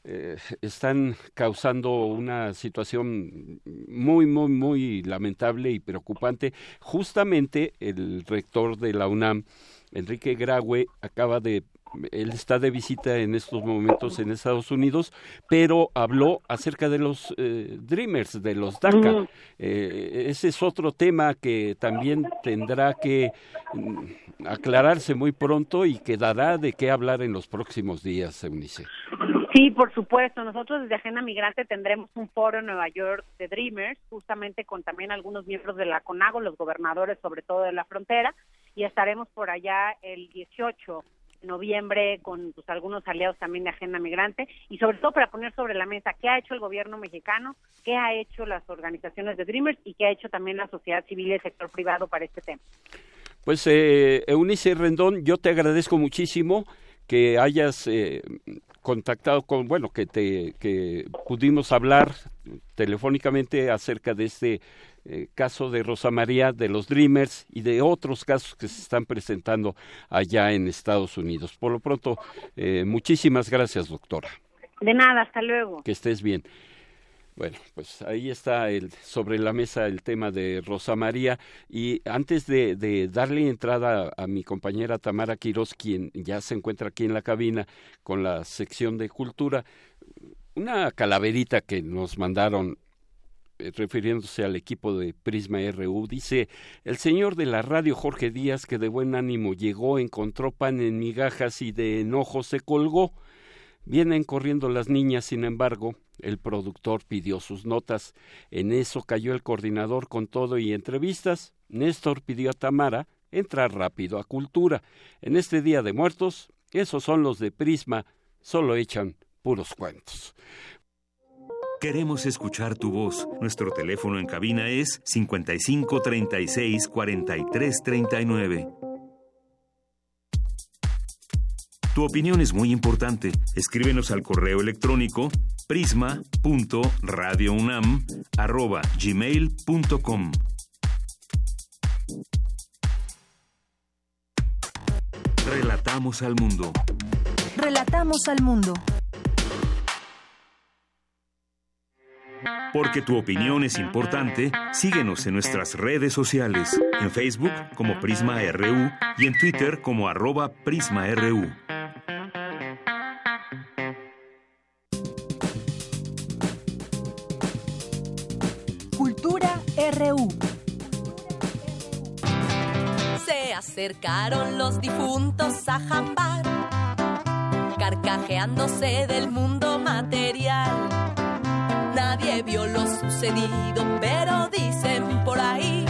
eh, están causando una situación muy, muy, muy lamentable y preocupante. Justamente el rector de la UNAM, Enrique Graue, acaba de él está de visita en estos momentos en Estados Unidos, pero habló acerca de los eh, Dreamers, de los DACA. Eh, ese es otro tema que también tendrá que mm, aclararse muy pronto y que dará de qué hablar en los próximos días, Eunice. Sí, por supuesto. Nosotros desde Agenda Migrante tendremos un foro en Nueva York de Dreamers, justamente con también algunos miembros de la CONAGO, los gobernadores sobre todo de la frontera, y estaremos por allá el 18 noviembre con pues, algunos aliados también de Agenda Migrante y sobre todo para poner sobre la mesa qué ha hecho el gobierno mexicano, qué ha hecho las organizaciones de Dreamers y qué ha hecho también la sociedad civil y el sector privado para este tema. Pues eh, Eunice Rendón, yo te agradezco muchísimo que hayas eh, contactado con, bueno, que te que pudimos hablar telefónicamente acerca de este eh, caso de Rosa María, de los Dreamers y de otros casos que se están presentando allá en Estados Unidos. Por lo pronto, eh, muchísimas gracias, doctora. De nada, hasta luego. Que estés bien. Bueno, pues ahí está el, sobre la mesa el tema de Rosa María. Y antes de, de, darle entrada a mi compañera Tamara Quiroz, quien ya se encuentra aquí en la cabina con la sección de cultura, una calaverita que nos mandaron refiriéndose al equipo de Prisma RU, dice, el señor de la radio Jorge Díaz, que de buen ánimo llegó, encontró pan en migajas y de enojo se colgó. Vienen corriendo las niñas, sin embargo, el productor pidió sus notas. En eso cayó el coordinador con todo y entrevistas. Néstor pidió a Tamara entrar rápido a cultura. En este Día de Muertos, esos son los de Prisma, solo echan puros cuentos. Queremos escuchar tu voz. Nuestro teléfono en cabina es 55 36 43 39. Tu opinión es muy importante. Escríbenos al correo electrónico prisma.radiounam@gmail.com. Relatamos al mundo. Relatamos al mundo. Porque tu opinión es importante, síguenos en nuestras redes sociales, en Facebook como Prisma RU y en Twitter como arroba PrismaRU. Cultura RU. Se acercaron los difuntos a jambar, carcajeándose del mundo material Vio lo sucedido, pero dicen por ahí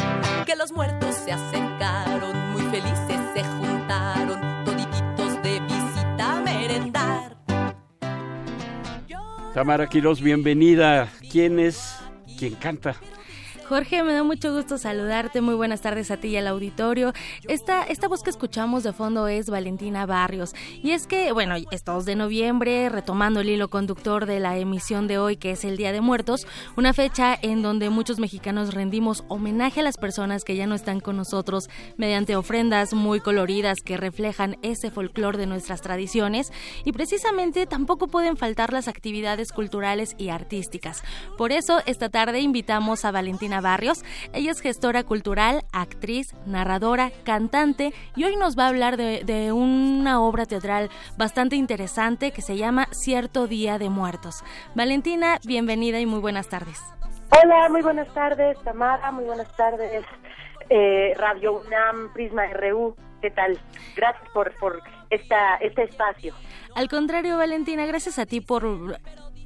que los muertos se acercaron, muy felices se juntaron, todititos de visita a merendar. Tamara Quiroz, bienvenida. ¿Quién es? ¿Quién canta? Jorge, me da mucho gusto saludarte. Muy buenas tardes a ti y al auditorio. Esta, esta voz que escuchamos de fondo es Valentina Barrios. Y es que, bueno, es 2 de noviembre, retomando el hilo conductor de la emisión de hoy, que es el Día de Muertos, una fecha en donde muchos mexicanos rendimos homenaje a las personas que ya no están con nosotros mediante ofrendas muy coloridas que reflejan ese folclore de nuestras tradiciones. Y precisamente tampoco pueden faltar las actividades culturales y artísticas. Por eso, esta tarde invitamos a Valentina Barrios. Ella es gestora cultural, actriz, narradora, cantante y hoy nos va a hablar de, una obra teatral bastante interesante que se llama Cierto Día de Muertos. Valentina, bienvenida y muy buenas tardes. Hola, muy buenas tardes, Tamara, muy buenas tardes, eh, Radio UNAM, Prisma RU, ¿qué tal? Gracias por, por esta, este espacio. Al contrario, Valentina, gracias a ti por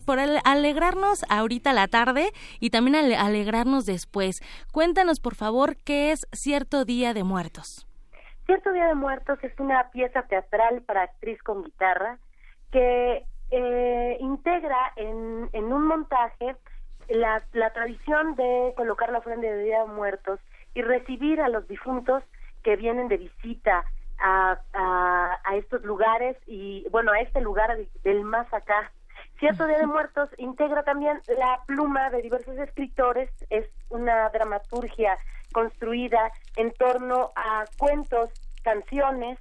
por alegrarnos ahorita la tarde y también alegrarnos después. Cuéntanos, por favor, qué es Cierto Día de Muertos. Cierto Día de Muertos es una pieza teatral para actriz con guitarra que eh, integra en, en, un montaje la, la, tradición de colocar la ofrenda de Día de Muertos y recibir a los difuntos que vienen de visita a, a, a estos lugares y, bueno, a este lugar del más acá Cierto Día de Muertos integra también la pluma de diversos escritores, es una dramaturgia construida en torno a cuentos, canciones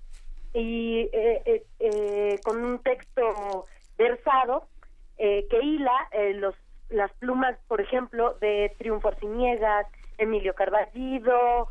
y eh, eh, eh, con un texto versado que hila los las plumas, por ejemplo, de Triunfo Arciniegas, Emilio Carballido,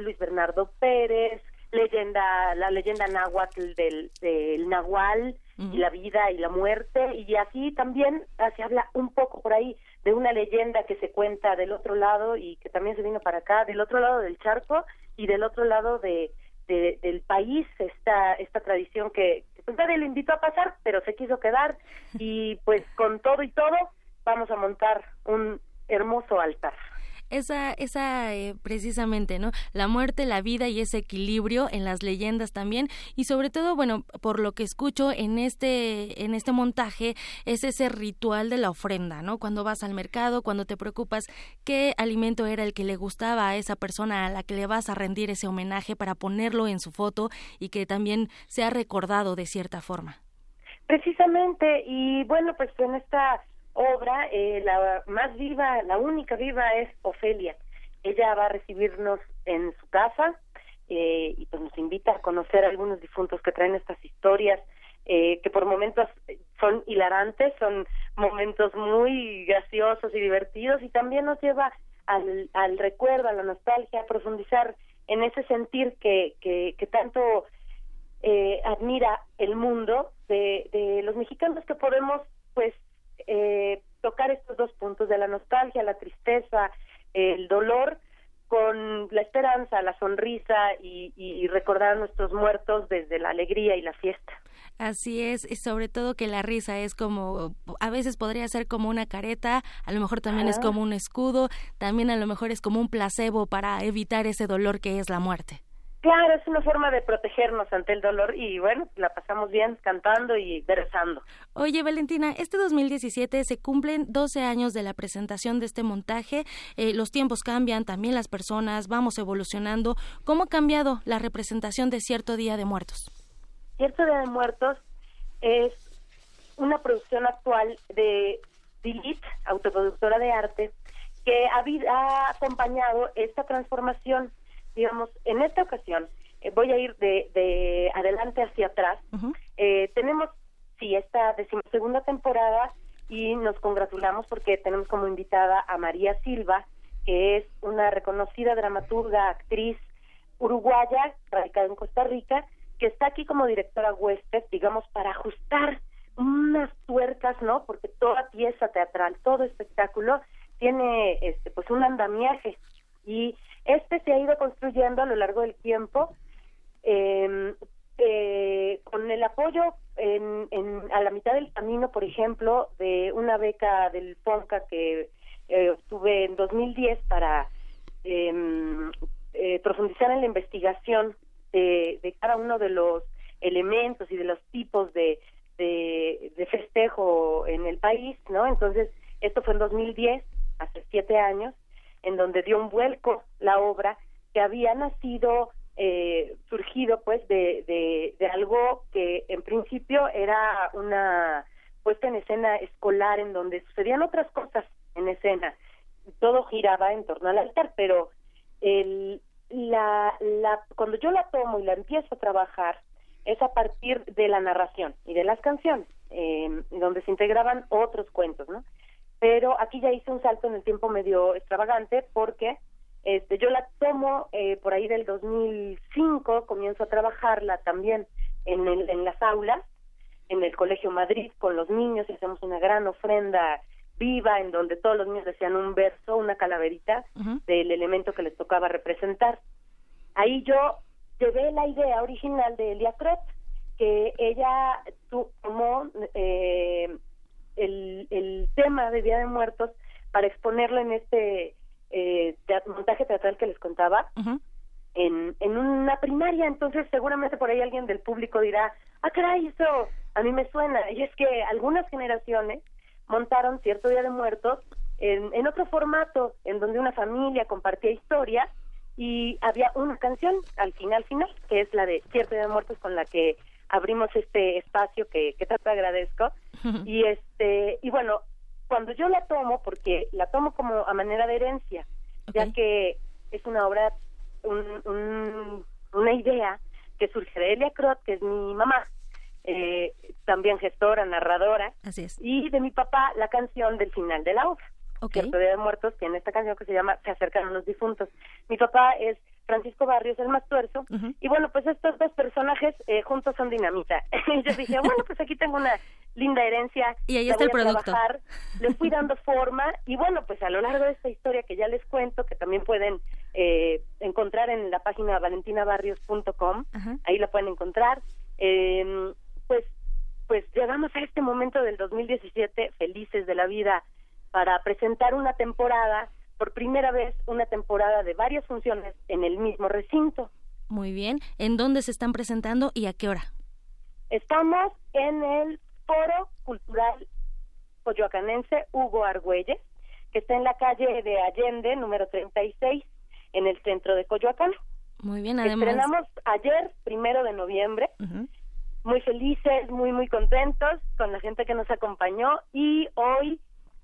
Luis Bernardo Pérez, leyenda, la leyenda náhuatl del, del Nahual, y la vida y la muerte y así también se habla un poco por ahí de una leyenda que se cuenta del otro lado y que también se vino para acá del otro lado del charco y del otro lado de, del país esta esta tradición que pues nadie le invitó a pasar pero se quiso quedar y pues con todo y todo vamos a montar un hermoso altar esa, esa eh, precisamente, ¿no? La muerte, la vida y ese equilibrio en las leyendas también y sobre todo, bueno, por lo que escucho en este, en este montaje es ese ritual de la ofrenda, ¿no? Cuando vas al mercado, cuando te preocupas qué alimento era el que le gustaba a esa persona a la que le vas a rendir ese homenaje para ponerlo en su foto y que también sea recordado de cierta forma. Precisamente, y bueno, pues en esta obra, eh, la más viva, la única viva es Ofelia. Ella va a recibirnos en su casa eh, y pues nos invita a conocer a algunos difuntos que traen estas historias eh, que por momentos son hilarantes, son momentos muy graciosos y divertidos y también nos lleva al, al recuerdo, a la nostalgia, a profundizar en ese sentir que, que, que tanto eh, admira el mundo de, de los mexicanos que podemos pues eh, tocar estos dos puntos de la nostalgia, la tristeza, el dolor, con la esperanza, la sonrisa y, recordar a nuestros muertos desde la alegría y la fiesta. Así es, y sobre todo que la risa es como, a veces podría ser como una careta, a lo mejor también es como un escudo, también a lo mejor es como un placebo para evitar ese dolor que es la muerte. Claro, es una forma de protegernos ante el dolor y bueno, la pasamos bien cantando y rezando. Oye, Valentina, este 2017 se cumplen 12 años de la presentación de este montaje. Eh, los tiempos cambian, también las personas, vamos evolucionando. ¿Cómo ha cambiado la representación de Cierto Día de Muertos? Cierto Día de Muertos es una producción actual de Dilit, autoproductora de arte, que ha, ha acompañado esta transformación digamos, en esta ocasión, eh, voy a ir de, de adelante hacia atrás. eh, tenemos, sí, esta decimosegunda temporada y nos congratulamos porque tenemos como invitada a María Silva, que es una reconocida dramaturga, actriz uruguaya, radicada en Costa Rica, que está aquí como directora huésped, digamos, para ajustar unas tuercas, ¿no? Porque toda pieza teatral, todo espectáculo tiene este pues un andamiaje y este se ha ido construyendo a lo largo del tiempo em, eh, con el apoyo en, a la mitad del camino, por ejemplo, de una beca del FONCA que eh, obtuve en 2010 para em, eh, profundizar en la investigación de, cada uno de los elementos y de los tipos de, de, de festejo en el país, ¿no? Entonces, esto fue en 2010, hace siete años, en donde dio un vuelco la obra que había nacido, eh, surgido pues de, de, algo que en principio era una puesta en escena escolar en donde sucedían otras cosas en escena. Todo giraba en torno al altar, pero el, la, la, cuando yo la tomo y la empiezo a trabajar es a partir de la narración y de las canciones, eh, donde se integraban otros cuentos, ¿no? Pero aquí ya hice un salto en el tiempo medio extravagante porque este, yo la tomo eh, por ahí del 2005, comienzo a trabajarla también en, el, en las aulas, en el Colegio Madrid con los niños y hacemos una gran ofrenda viva en donde todos los niños decían un verso, una calaverita del elemento que les tocaba representar. Ahí yo llevé la idea original de Elia Kret, que ella tomó eh, el, el tema de Día de Muertos para exponerlo en este eh, montaje teatral que les contaba en, en una primaria. Entonces, seguramente por ahí alguien del público dirá, ah, caray, eso a mí me suena. Y es que algunas generaciones montaron cierto Día de Muertos en, en otro formato, en donde una familia compartía historias y había una canción al final final, que es la de Cierto Día de Muertos con la que abrimos este espacio que, que tanto agradezco. Y este, y bueno, cuando yo la tomo, porque la tomo como a manera de herencia, ya que es una obra, un, una idea que surge de Elia Crot, que es mi mamá, eh, también gestora, narradora, Así es. y de mi papá la canción del final de la obra. Okay. Día de Muertos tiene esta canción que se llama Se acercan a los difuntos. Mi papá es Francisco Barrios, el más tuerzo, y bueno, pues estos dos personajes eh, juntos son dinamita. y yo dije, bueno, pues aquí tengo una linda herencia. Y ahí está el producto. trabajar, le fui dando forma, y bueno, pues a lo largo de esta historia que ya les cuento, que también pueden eh, encontrar en la página valentinabarrios.com, ahí la pueden encontrar, eh, pues pues llegamos a este momento del 2017 felices de la vida para presentar una temporada, por primera vez una temporada de varias funciones en el mismo recinto. Muy bien. ¿En dónde se están presentando y a qué hora? Estamos en el Foro Cultural Coyoacanense Hugo Argüelles, que está en la calle de Allende, número 36, en el centro de Coyoacán. Muy bien, además. Estrenamos ayer, primero de noviembre, muy felices, muy, muy contentos con la gente que nos acompañó y hoy,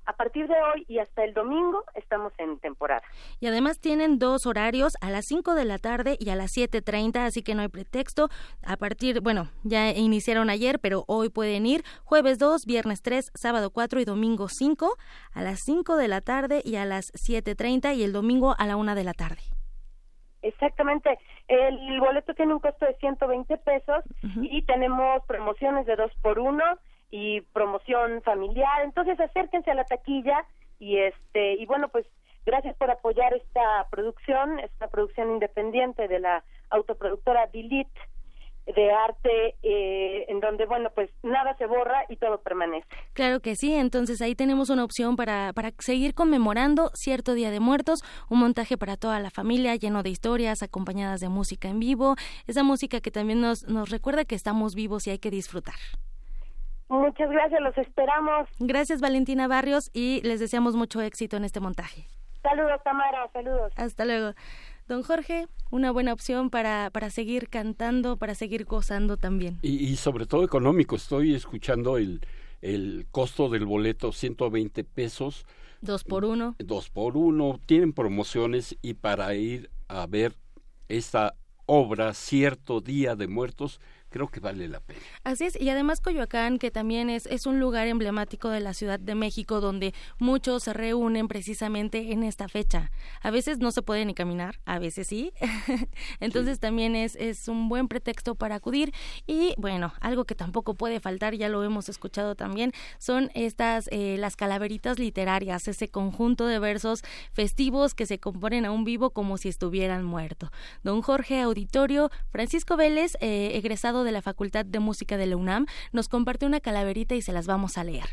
a partir de hoy y hasta el domingo, estamos en temporada. Y además tienen dos horarios, a las 5 de la tarde y a las 7.30, así que no hay pretexto. A partir, bueno, ya iniciaron ayer, pero hoy pueden ir jueves 2, viernes 3, sábado 4 y domingo 5, a las 5 de la tarde y a las 7.30 y el domingo a la 1 de la tarde. Exactamente. El boleto tiene un costo de 120 pesos y tenemos promociones de dos por uno y promoción familiar. Entonces acérquense a la taquilla y este y bueno pues gracias por apoyar esta producción, esta producción independiente de la autoproductora Delete de arte eh, en donde bueno pues nada se borra y todo permanece. Claro que sí, entonces ahí tenemos una opción para, para seguir conmemorando cierto Día de Muertos, un montaje para toda la familia lleno de historias acompañadas de música en vivo, esa música que también nos, nos recuerda que estamos vivos y hay que disfrutar. Muchas gracias, los esperamos. Gracias Valentina Barrios y les deseamos mucho éxito en este montaje. Saludos Tamara, saludos. Hasta luego. Don Jorge, una buena opción para, para seguir cantando, para seguir gozando también. Y, y sobre todo económico. Estoy escuchando el, el costo del boleto, 120 pesos. Dos por uno. Dos por uno. Tienen promociones y para ir a ver esta obra, cierto Día de Muertos, creo que vale la pena. Así es, y además Coyoacán, que también es, es un lugar emblemático de la Ciudad de México, donde muchos se reúnen precisamente en esta fecha. A veces no se puede ni caminar, a veces sí. Entonces también es, es un buen pretexto para acudir. Y bueno, algo que tampoco puede faltar, ya lo hemos escuchado también, son estas, eh, las calaveritas literarias, ese conjunto de versos festivos que se componen a un vivo como si estuvieran muerto. Don Jorge Auditorio, Francisco Vélez, eh, egresado de la Facultad de Música de la UNAM, nos comparte una calaverita y se las vamos a leer.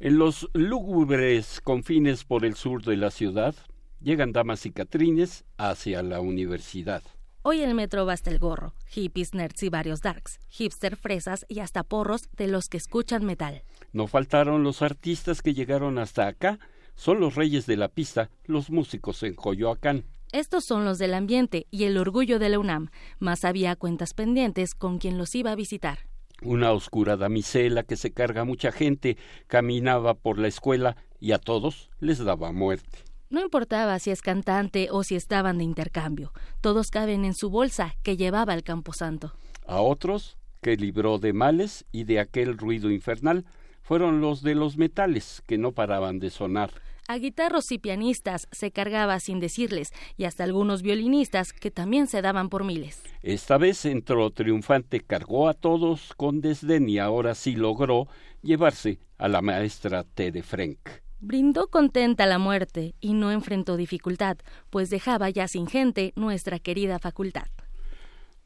En los lúgubres confines por el sur de la ciudad, llegan damas y catrines hacia la universidad. Hoy el metro va hasta el gorro, hippies, nerds y varios darks, hipster, fresas y hasta porros de los que escuchan metal. No faltaron los artistas que llegaron hasta acá. Son los reyes de la pista, los músicos en Coyoacán. Estos son los del ambiente y el orgullo de la UNAM, más había cuentas pendientes con quien los iba a visitar. Una oscura damisela que se carga mucha gente caminaba por la escuela y a todos les daba muerte. No importaba si es cantante o si estaban de intercambio, todos caben en su bolsa que llevaba el camposanto. A otros, que libró de males y de aquel ruido infernal, fueron los de los metales que no paraban de sonar. A guitarros y pianistas se cargaba sin decirles, y hasta algunos violinistas que también se daban por miles. Esta vez entró triunfante, cargó a todos con desdén y ahora sí logró llevarse a la maestra T. de Frank. Brindó contenta la muerte y no enfrentó dificultad, pues dejaba ya sin gente nuestra querida facultad.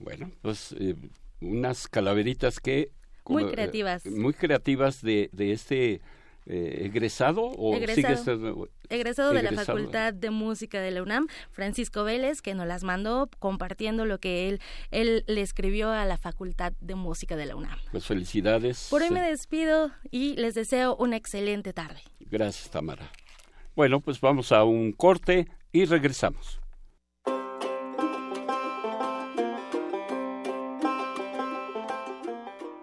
Bueno, pues eh, unas calaveritas que... muy eh, creativas. muy creativas de, de este eh, egresado o egresado, egresado de la Facultad de Música de la UNAM, Francisco Vélez, que nos las mandó compartiendo lo que él, él le escribió a la Facultad de Música de la UNAM. Pues felicidades. Por hoy me despido y les deseo una excelente tarde. Gracias, Tamara. Bueno, pues vamos a un corte y regresamos.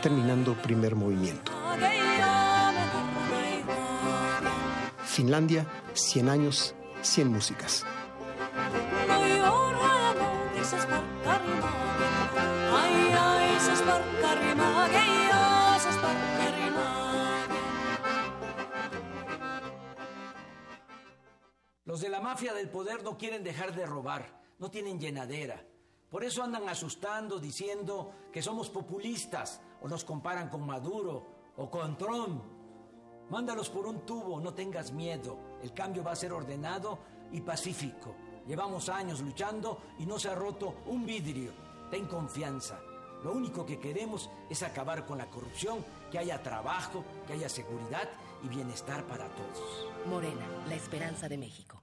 terminando primer movimiento. Finlandia, 100 años, 100 músicas. Los de la mafia del poder no quieren dejar de robar, no tienen llenadera. Por eso andan asustando, diciendo que somos populistas o nos comparan con Maduro o con Trump. Mándalos por un tubo, no tengas miedo. El cambio va a ser ordenado y pacífico. Llevamos años luchando y no se ha roto un vidrio. Ten confianza. Lo único que queremos es acabar con la corrupción, que haya trabajo, que haya seguridad y bienestar para todos. Morena, la esperanza de México.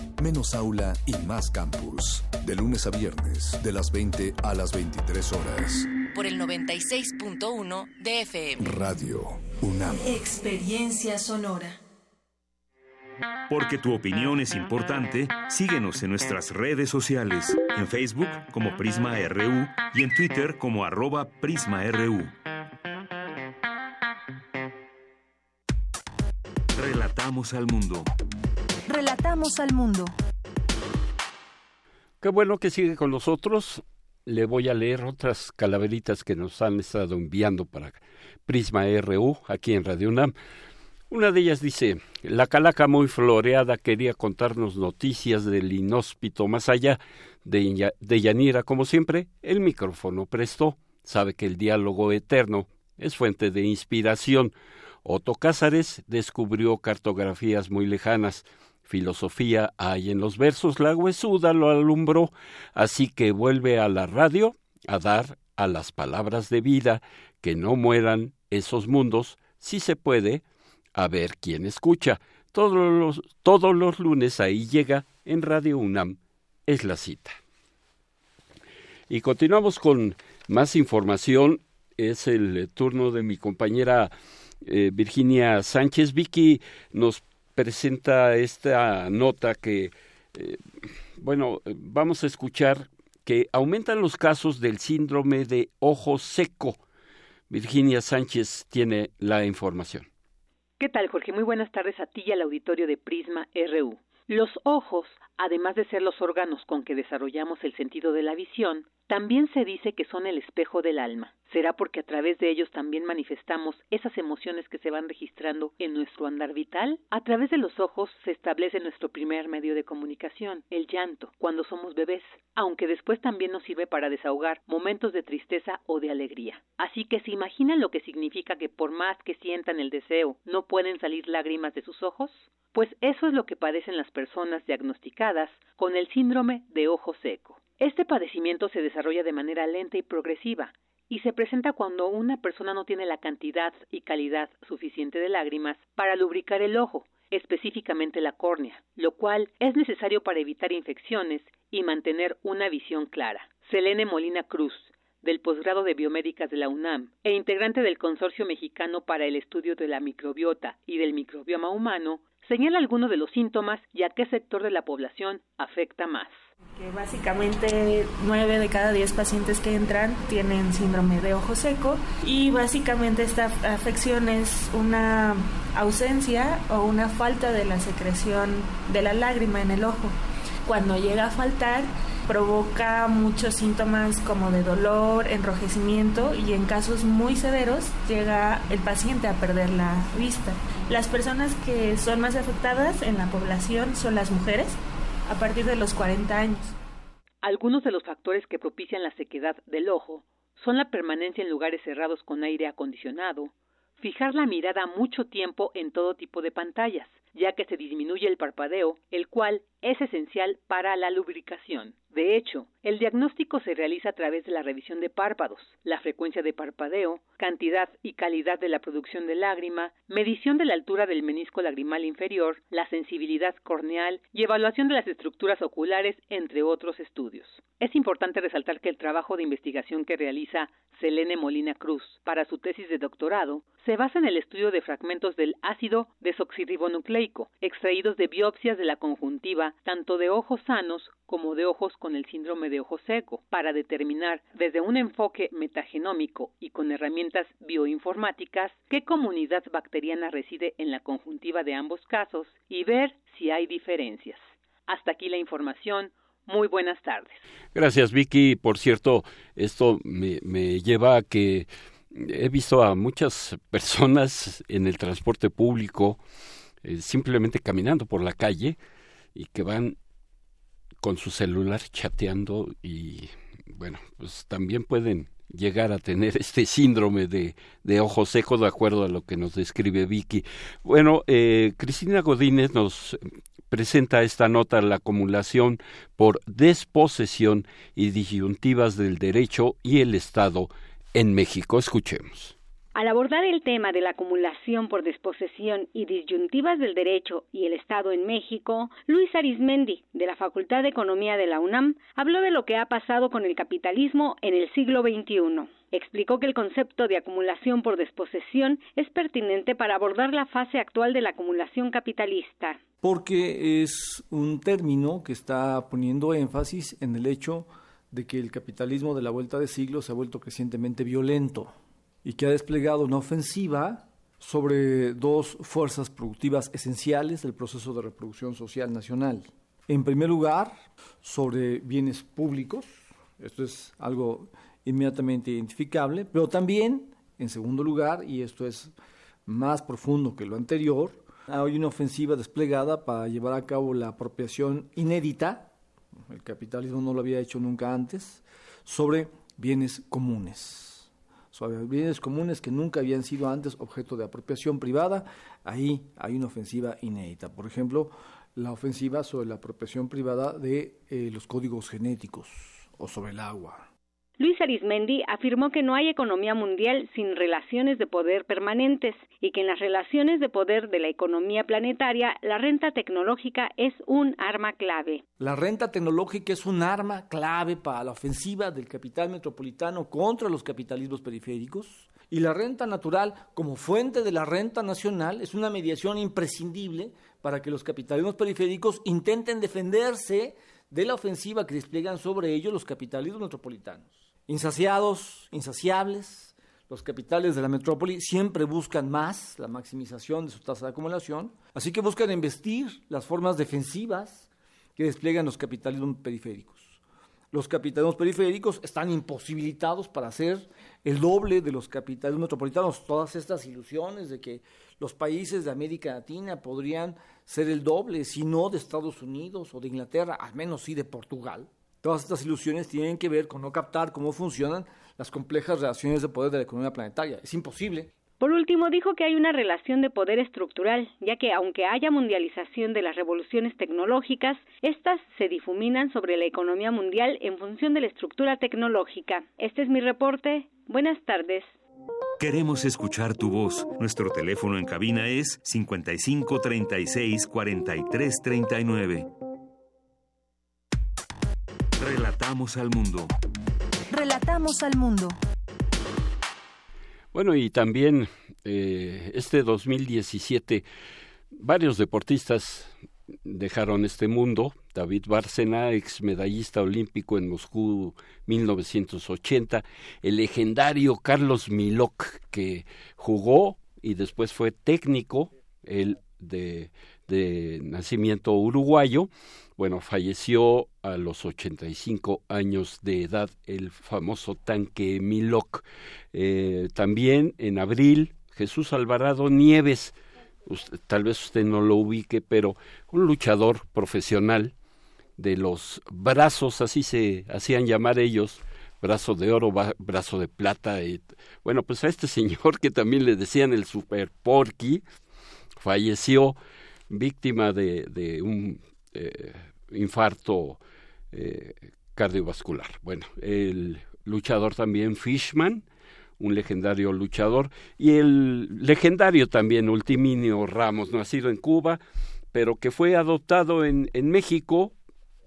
Menos aula y más campus. De lunes a viernes, de las 20 a las 23 horas. Por el 96.1 de FM. Radio UNAM. Experiencia sonora. Porque tu opinión es importante, síguenos en nuestras redes sociales, en Facebook como Prisma RU y en Twitter como arroba PrismaRU. Relatamos al mundo. Relatamos al mundo. Qué bueno que sigue con nosotros. Le voy a leer otras calaveritas que nos han estado enviando para Prisma RU aquí en Radio UNAM. Una de ellas dice, la calaca muy floreada quería contarnos noticias del inhóspito más allá de, Yanira. Como siempre, el micrófono prestó. Sabe que el diálogo eterno es fuente de inspiración. Otto Cázares descubrió cartografías muy lejanas. Filosofía hay en los versos, la huesuda lo alumbró, así que vuelve a la radio a dar a las palabras de vida que no mueran esos mundos, si se puede, a ver quién escucha. Todos los, todos los lunes ahí llega en Radio UNAM. Es la cita. Y continuamos con más información. Es el turno de mi compañera eh, Virginia Sánchez. Vicky nos presenta esta nota que, eh, bueno, vamos a escuchar que aumentan los casos del síndrome de ojo seco Virginia Sánchez tiene la información. ¿Qué tal, Jorge? Muy buenas tardes a ti y al auditorio de Prisma RU. Los ojos, además de ser los órganos con que desarrollamos el sentido de la visión, también se dice que son el espejo del alma. ¿Será porque a través de ellos también manifestamos esas emociones que se van registrando en nuestro andar vital? A través de los ojos se establece nuestro primer medio de comunicación, el llanto, cuando somos bebés, aunque después también nos sirve para desahogar momentos de tristeza o de alegría. Así que se imaginan lo que significa que por más que sientan el deseo, no pueden salir lágrimas de sus ojos? Pues eso es lo que padecen las personas diagnosticadas con el síndrome de ojo seco. Este padecimiento se desarrolla de manera lenta y progresiva y se presenta cuando una persona no tiene la cantidad y calidad suficiente de lágrimas para lubricar el ojo, específicamente la córnea, lo cual es necesario para evitar infecciones y mantener una visión clara. Selene Molina Cruz, del posgrado de biomédicas de la UNAM e integrante del Consorcio Mexicano para el Estudio de la Microbiota y del Microbioma Humano, señala algunos de los síntomas y a qué sector de la población afecta más que básicamente 9 de cada 10 pacientes que entran tienen síndrome de ojo seco y básicamente esta afección es una ausencia o una falta de la secreción de la lágrima en el ojo. Cuando llega a faltar provoca muchos síntomas como de dolor, enrojecimiento y en casos muy severos llega el paciente a perder la vista. Las personas que son más afectadas en la población son las mujeres, a partir de los 40 años. Algunos de los factores que propician la sequedad del ojo son la permanencia en lugares cerrados con aire acondicionado, fijar la mirada mucho tiempo en todo tipo de pantallas, ya que se disminuye el parpadeo, el cual es esencial para la lubricación. De hecho, el diagnóstico se realiza a través de la revisión de párpados, la frecuencia de parpadeo, cantidad y calidad de la producción de lágrima, medición de la altura del menisco lagrimal inferior, la sensibilidad corneal y evaluación de las estructuras oculares, entre otros estudios. Es importante resaltar que el trabajo de investigación que realiza Selene Molina Cruz para su tesis de doctorado se basa en el estudio de fragmentos del ácido desoxirribonucleico extraídos de biopsias de la conjuntiva tanto de ojos sanos como de ojos con el síndrome de ojo seco, para determinar desde un enfoque metagenómico y con herramientas bioinformáticas qué comunidad bacteriana reside en la conjuntiva de ambos casos y ver si hay diferencias. Hasta aquí la información. Muy buenas tardes. Gracias, Vicky. Por cierto, esto me, lleva a que he visto a muchas personas en el transporte público eh, simplemente caminando por la calle y que van con su celular chateando y bueno, pues también pueden llegar a tener este síndrome de, de ojo seco de acuerdo a lo que nos describe Vicky. Bueno, eh, Cristina Godínez nos presenta esta nota la acumulación por desposesión y disyuntivas del derecho y el Estado en México. Escuchemos. Al abordar el tema de la acumulación por desposesión y disyuntivas del derecho y el Estado en México, Luis Arismendi, de la Facultad de Economía de la UNAM, habló de lo que ha pasado con el capitalismo en el siglo XXI. Explicó que el concepto de acumulación por desposesión es pertinente para abordar la fase actual de la acumulación capitalista. Porque es un término que está poniendo énfasis en el hecho de que el capitalismo de la vuelta de siglo se ha vuelto crecientemente violento y que ha desplegado una ofensiva sobre dos fuerzas productivas esenciales del proceso de reproducción social nacional. En primer lugar, sobre bienes públicos, esto es algo inmediatamente identificable, pero también, en segundo lugar, y esto es más profundo que lo anterior, hay una ofensiva desplegada para llevar a cabo la apropiación inédita, el capitalismo no lo había hecho nunca antes, sobre bienes comunes bienes comunes que nunca habían sido antes objeto de apropiación privada, ahí hay una ofensiva inédita. Por ejemplo, la ofensiva sobre la apropiación privada de eh, los códigos genéticos o sobre el agua. Luis Arismendi afirmó que no hay economía mundial sin relaciones de poder permanentes y que en las relaciones de poder de la economía planetaria la renta tecnológica es un arma clave. La renta tecnológica es un arma clave para la ofensiva del capital metropolitano contra los capitalismos periféricos y la renta natural como fuente de la renta nacional es una mediación imprescindible para que los capitalismos periféricos intenten defenderse de la ofensiva que despliegan sobre ellos los capitalismos metropolitanos. Insaciados, insaciables, los capitales de la metrópoli siempre buscan más, la maximización de su tasa de acumulación, así que buscan investir las formas defensivas que despliegan los capitalismos periféricos. Los capitalismos periféricos están imposibilitados para hacer el doble de los capitalismos metropolitanos. Todas estas ilusiones de que los países de América Latina podrían ser el doble, si no de Estados Unidos o de Inglaterra, al menos sí de Portugal. Todas estas ilusiones tienen que ver con no captar cómo funcionan las complejas relaciones de poder de la economía planetaria. Es imposible. Por último, dijo que hay una relación de poder estructural, ya que aunque haya mundialización de las revoluciones tecnológicas, estas se difuminan sobre la economía mundial en función de la estructura tecnológica. Este es mi reporte. Buenas tardes. Queremos escuchar tu voz. Nuestro teléfono en cabina es 55 36 Relatamos al mundo. Relatamos al mundo. Bueno, y también eh, este 2017 varios deportistas dejaron este mundo. David Bárcena, ex medallista olímpico en Moscú 1980. El legendario Carlos Milok, que jugó y después fue técnico, el de, de nacimiento uruguayo. Bueno, falleció a los 85 años de edad el famoso tanque Milok. Eh, también en abril, Jesús Alvarado Nieves, tal vez usted no lo ubique, pero un luchador profesional de los brazos, así se hacían llamar ellos, brazo de oro, brazo de plata. Y, bueno, pues a este señor que también le decían el Super Porky, falleció víctima de, de un eh, infarto eh, cardiovascular. Bueno, el luchador también Fishman, un legendario luchador, y el legendario también Ultiminio Ramos, nacido en Cuba, pero que fue adoptado en, en México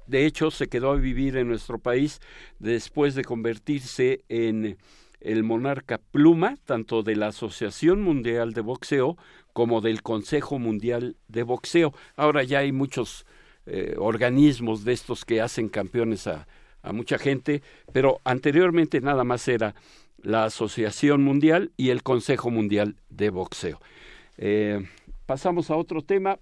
de hecho, se quedó a vivir en nuestro país después de convertirse en el monarca pluma, tanto de la Asociación Mundial de Boxeo como del Consejo Mundial de Boxeo. Ahora ya hay muchos eh, organismos de estos que hacen campeones a, mucha gente, pero anteriormente nada más era la Asociación Mundial y el Consejo Mundial de Boxeo. Eh, pasamos a otro tema.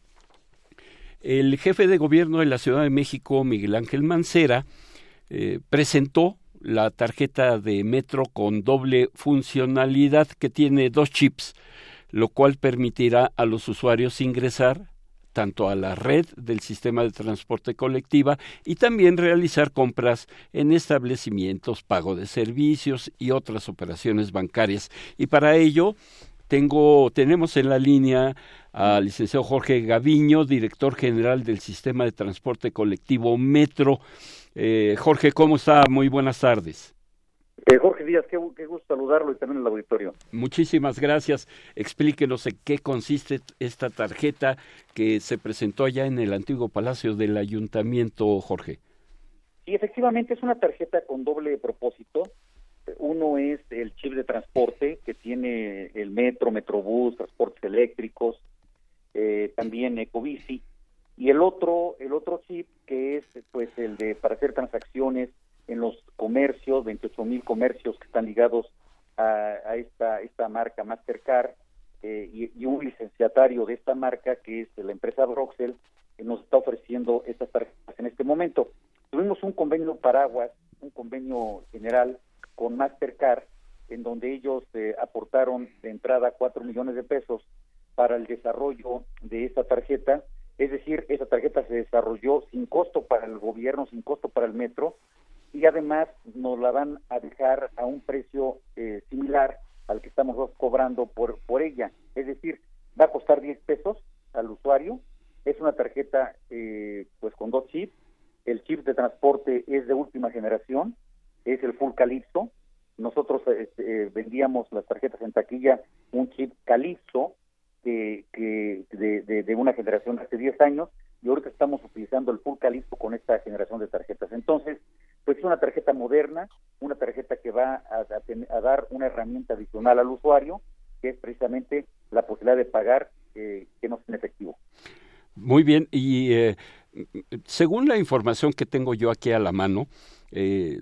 El jefe de gobierno de la Ciudad de México, Miguel Ángel Mancera, eh, presentó la tarjeta de metro con doble funcionalidad que tiene dos chips, lo cual permitirá a los usuarios ingresar tanto a la red del sistema de transporte colectiva y también realizar compras en establecimientos, pago de servicios y otras operaciones bancarias. Y para ello tengo, tenemos en la línea al licenciado Jorge Gaviño, director general del Sistema de Transporte Colectivo Metro. Eh, Jorge, ¿cómo está? Muy buenas tardes. Eh, Jorge Díaz, qué, gusto saludarlo y también el auditorio. Muchísimas gracias. Explíquenos en qué consiste esta tarjeta que se presentó allá en el antiguo Palacio del Ayuntamiento, Jorge. Sí, efectivamente es una tarjeta con doble propósito. Uno es el chip de transporte que tiene el metro, metrobús, transportes eléctricos, eh, también Ecobici, y el otro, el otro chip que es pues el de para hacer transacciones en los comercios, 28 mil comercios que están ligados a, esta, esta marca Mastercard eh, y, un licenciatario de esta marca que es la empresa Broxel que nos está ofreciendo estas tarjetas en este momento. Tuvimos un convenio paraguas, un convenio general con Mastercard en donde ellos eh, aportaron de entrada cuatro millones de pesos para el desarrollo de esta tarjeta, es decir, esa tarjeta se desarrolló sin costo para el gobierno, sin costo para el metro, y además nos la van a dejar a un precio eh, similar al que estamos cobrando por, por ella. Es decir, va a costar 10 pesos al usuario. Es una tarjeta eh, pues con dos chips. El chip de transporte es de última generación, es el Full Calypso. Nosotros eh, vendíamos las tarjetas en taquilla un chip Calypso que, que de, de, una generación hace 10 años y ahorita estamos utilizando el Full Calypso con esta generación de tarjetas. Entonces, pues es una tarjeta moderna, una tarjeta que va a, dar una herramienta adicional al usuario, que es precisamente la posibilidad de pagar eh, que no es en efectivo. Muy bien, y eh, según la información que tengo yo aquí a la mano, eh,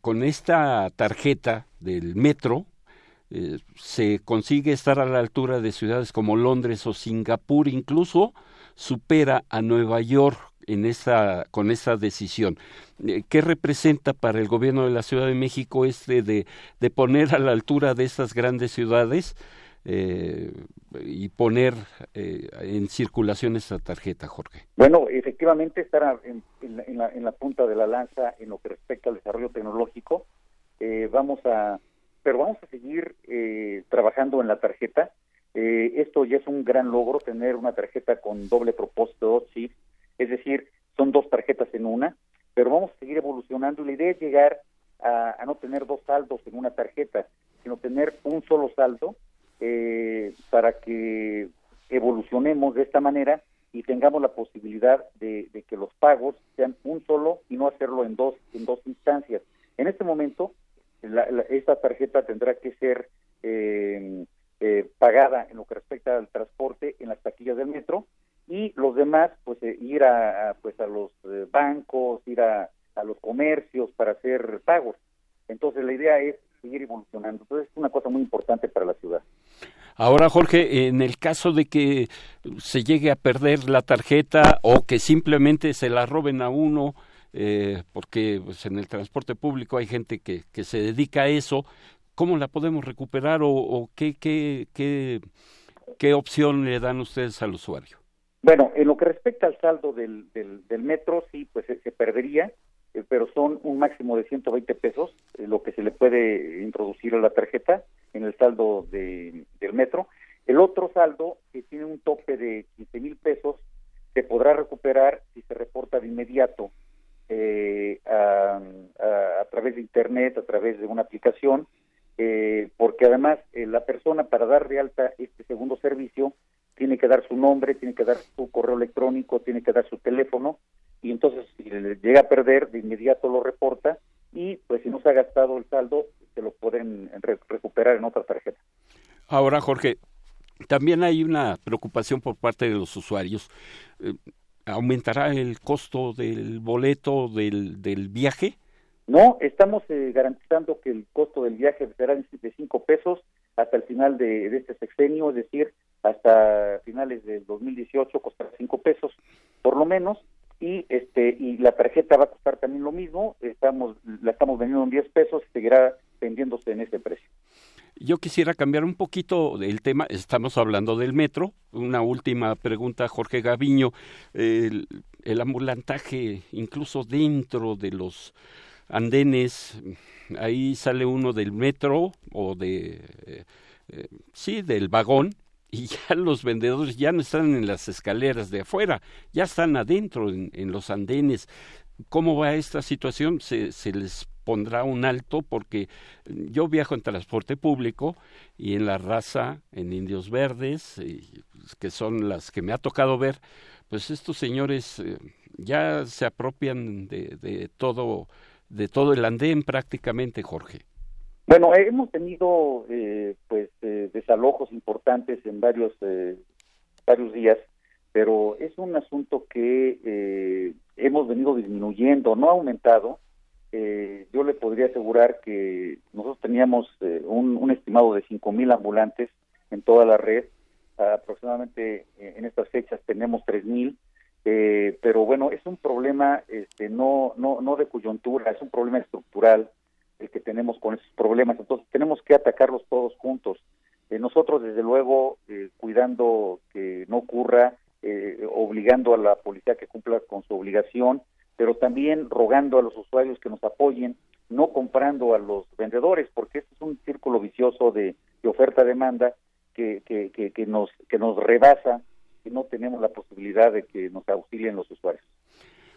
con esta tarjeta del metro, eh, se consigue estar a la altura de ciudades como Londres o Singapur, incluso supera a Nueva York en esa, con esa decisión. Eh, ¿Qué representa para el gobierno de la Ciudad de México este de, de poner a la altura de estas grandes ciudades eh, y poner eh, en circulación esta tarjeta, Jorge? Bueno, efectivamente estar en, en, la, en, la, punta de la lanza en lo que respecta al desarrollo tecnológico. Eh, vamos a, pero vamos a seguir eh, trabajando en la tarjeta. Eh, esto ya es un gran logro, tener una tarjeta con doble propósito, dos chips, es decir, son dos tarjetas en una, pero vamos a seguir evolucionando la idea es llegar a, no tener dos saldos en una tarjeta, sino tener un solo saldo eh, para que evolucionemos de esta manera y tengamos la posibilidad de, que los pagos sean un solo y no hacerlo en dos en dos instancias. En este momento, la, esta tarjeta tendrá que ser eh, eh, pagada en lo que respecta al transporte en las taquillas del metro y los demás pues eh, ir a, pues a los eh, bancos ir a, a, los comercios para hacer pagos. Entonces la idea es seguir evolucionando. Entonces es una cosa muy importante para la ciudad. Ahora, Jorge, en el caso de que se llegue a perder la tarjeta o que simplemente se la roben a uno, eh, porque pues, en el transporte público hay gente que, que, se dedica a eso, ¿cómo la podemos recuperar o, o qué, qué, qué, qué opción le dan ustedes al usuario? Bueno, en lo que respecta al saldo del, del, del metro, sí, pues se, perdería, eh, pero son un máximo de 120 pesos eh, lo que se le puede introducir a la tarjeta en el saldo de, del metro. El otro saldo, que tiene un tope de 15 mil pesos, se podrá recuperar si se reporta de inmediato eh, a, a, a, través de Internet, a través de una aplicación, eh, porque además la persona para dar de alta este segundo servicio tiene que dar su nombre, tiene que dar su correo electrónico, tiene que dar su teléfono y entonces si le llega a perder de inmediato lo reporta y pues si no se ha gastado el saldo se lo pueden re recuperar en otra tarjeta. Ahora Jorge, también hay una preocupación por parte de los usuarios. Eh, ¿Aumentará el costo del boleto del, del viaje? No, estamos eh, garantizando que el costo del viaje será de cinco pesos hasta el final de, de, este sexenio, es decir, hasta finales del 2018 costará cinco pesos por lo menos y este y la tarjeta va a costar también lo mismo, estamos la estamos vendiendo en 10 pesos y seguirá vendiéndose en ese precio. Yo quisiera cambiar un poquito el tema, estamos hablando del metro, una última pregunta Jorge Gaviño, el, el ambulantaje incluso dentro de los andenes, ahí sale uno del metro o de, eh, eh, sí, del vagón, y ya los vendedores ya no están en las escaleras de afuera, ya están adentro en, en los andenes. ¿Cómo va esta situación? ¿Se, se les pondrá un alto? Porque yo viajo en transporte público y en la raza, en Indios Verdes, que son las que me ha tocado ver, pues estos señores eh, ya se apropian de, de todo de todo el andén prácticamente, Jorge. Bueno, hemos tenido eh, pues eh, desalojos importantes en varios eh, varios días, pero es un asunto que eh, hemos venido disminuyendo, no ha aumentado. yo le podría asegurar que nosotros teníamos un, un, estimado de cinco mil ambulantes en toda la red, aproximadamente en estas fechas tenemos tres mil. pero bueno, es un problema este, no, no, no de coyuntura, es un problema estructural el que tenemos con esos problemas. Entonces tenemos que atacarlos todos juntos. Eh, nosotros, desde luego, eh, cuidando que no ocurra, eh, obligando a la policía que cumpla con su obligación, pero también rogando a los usuarios que nos apoyen, no comprando a los vendedores, porque este es un círculo vicioso de, de oferta-demanda que, que, que, que, nos, que nos rebasa y no tenemos la posibilidad de que nos auxilien los usuarios.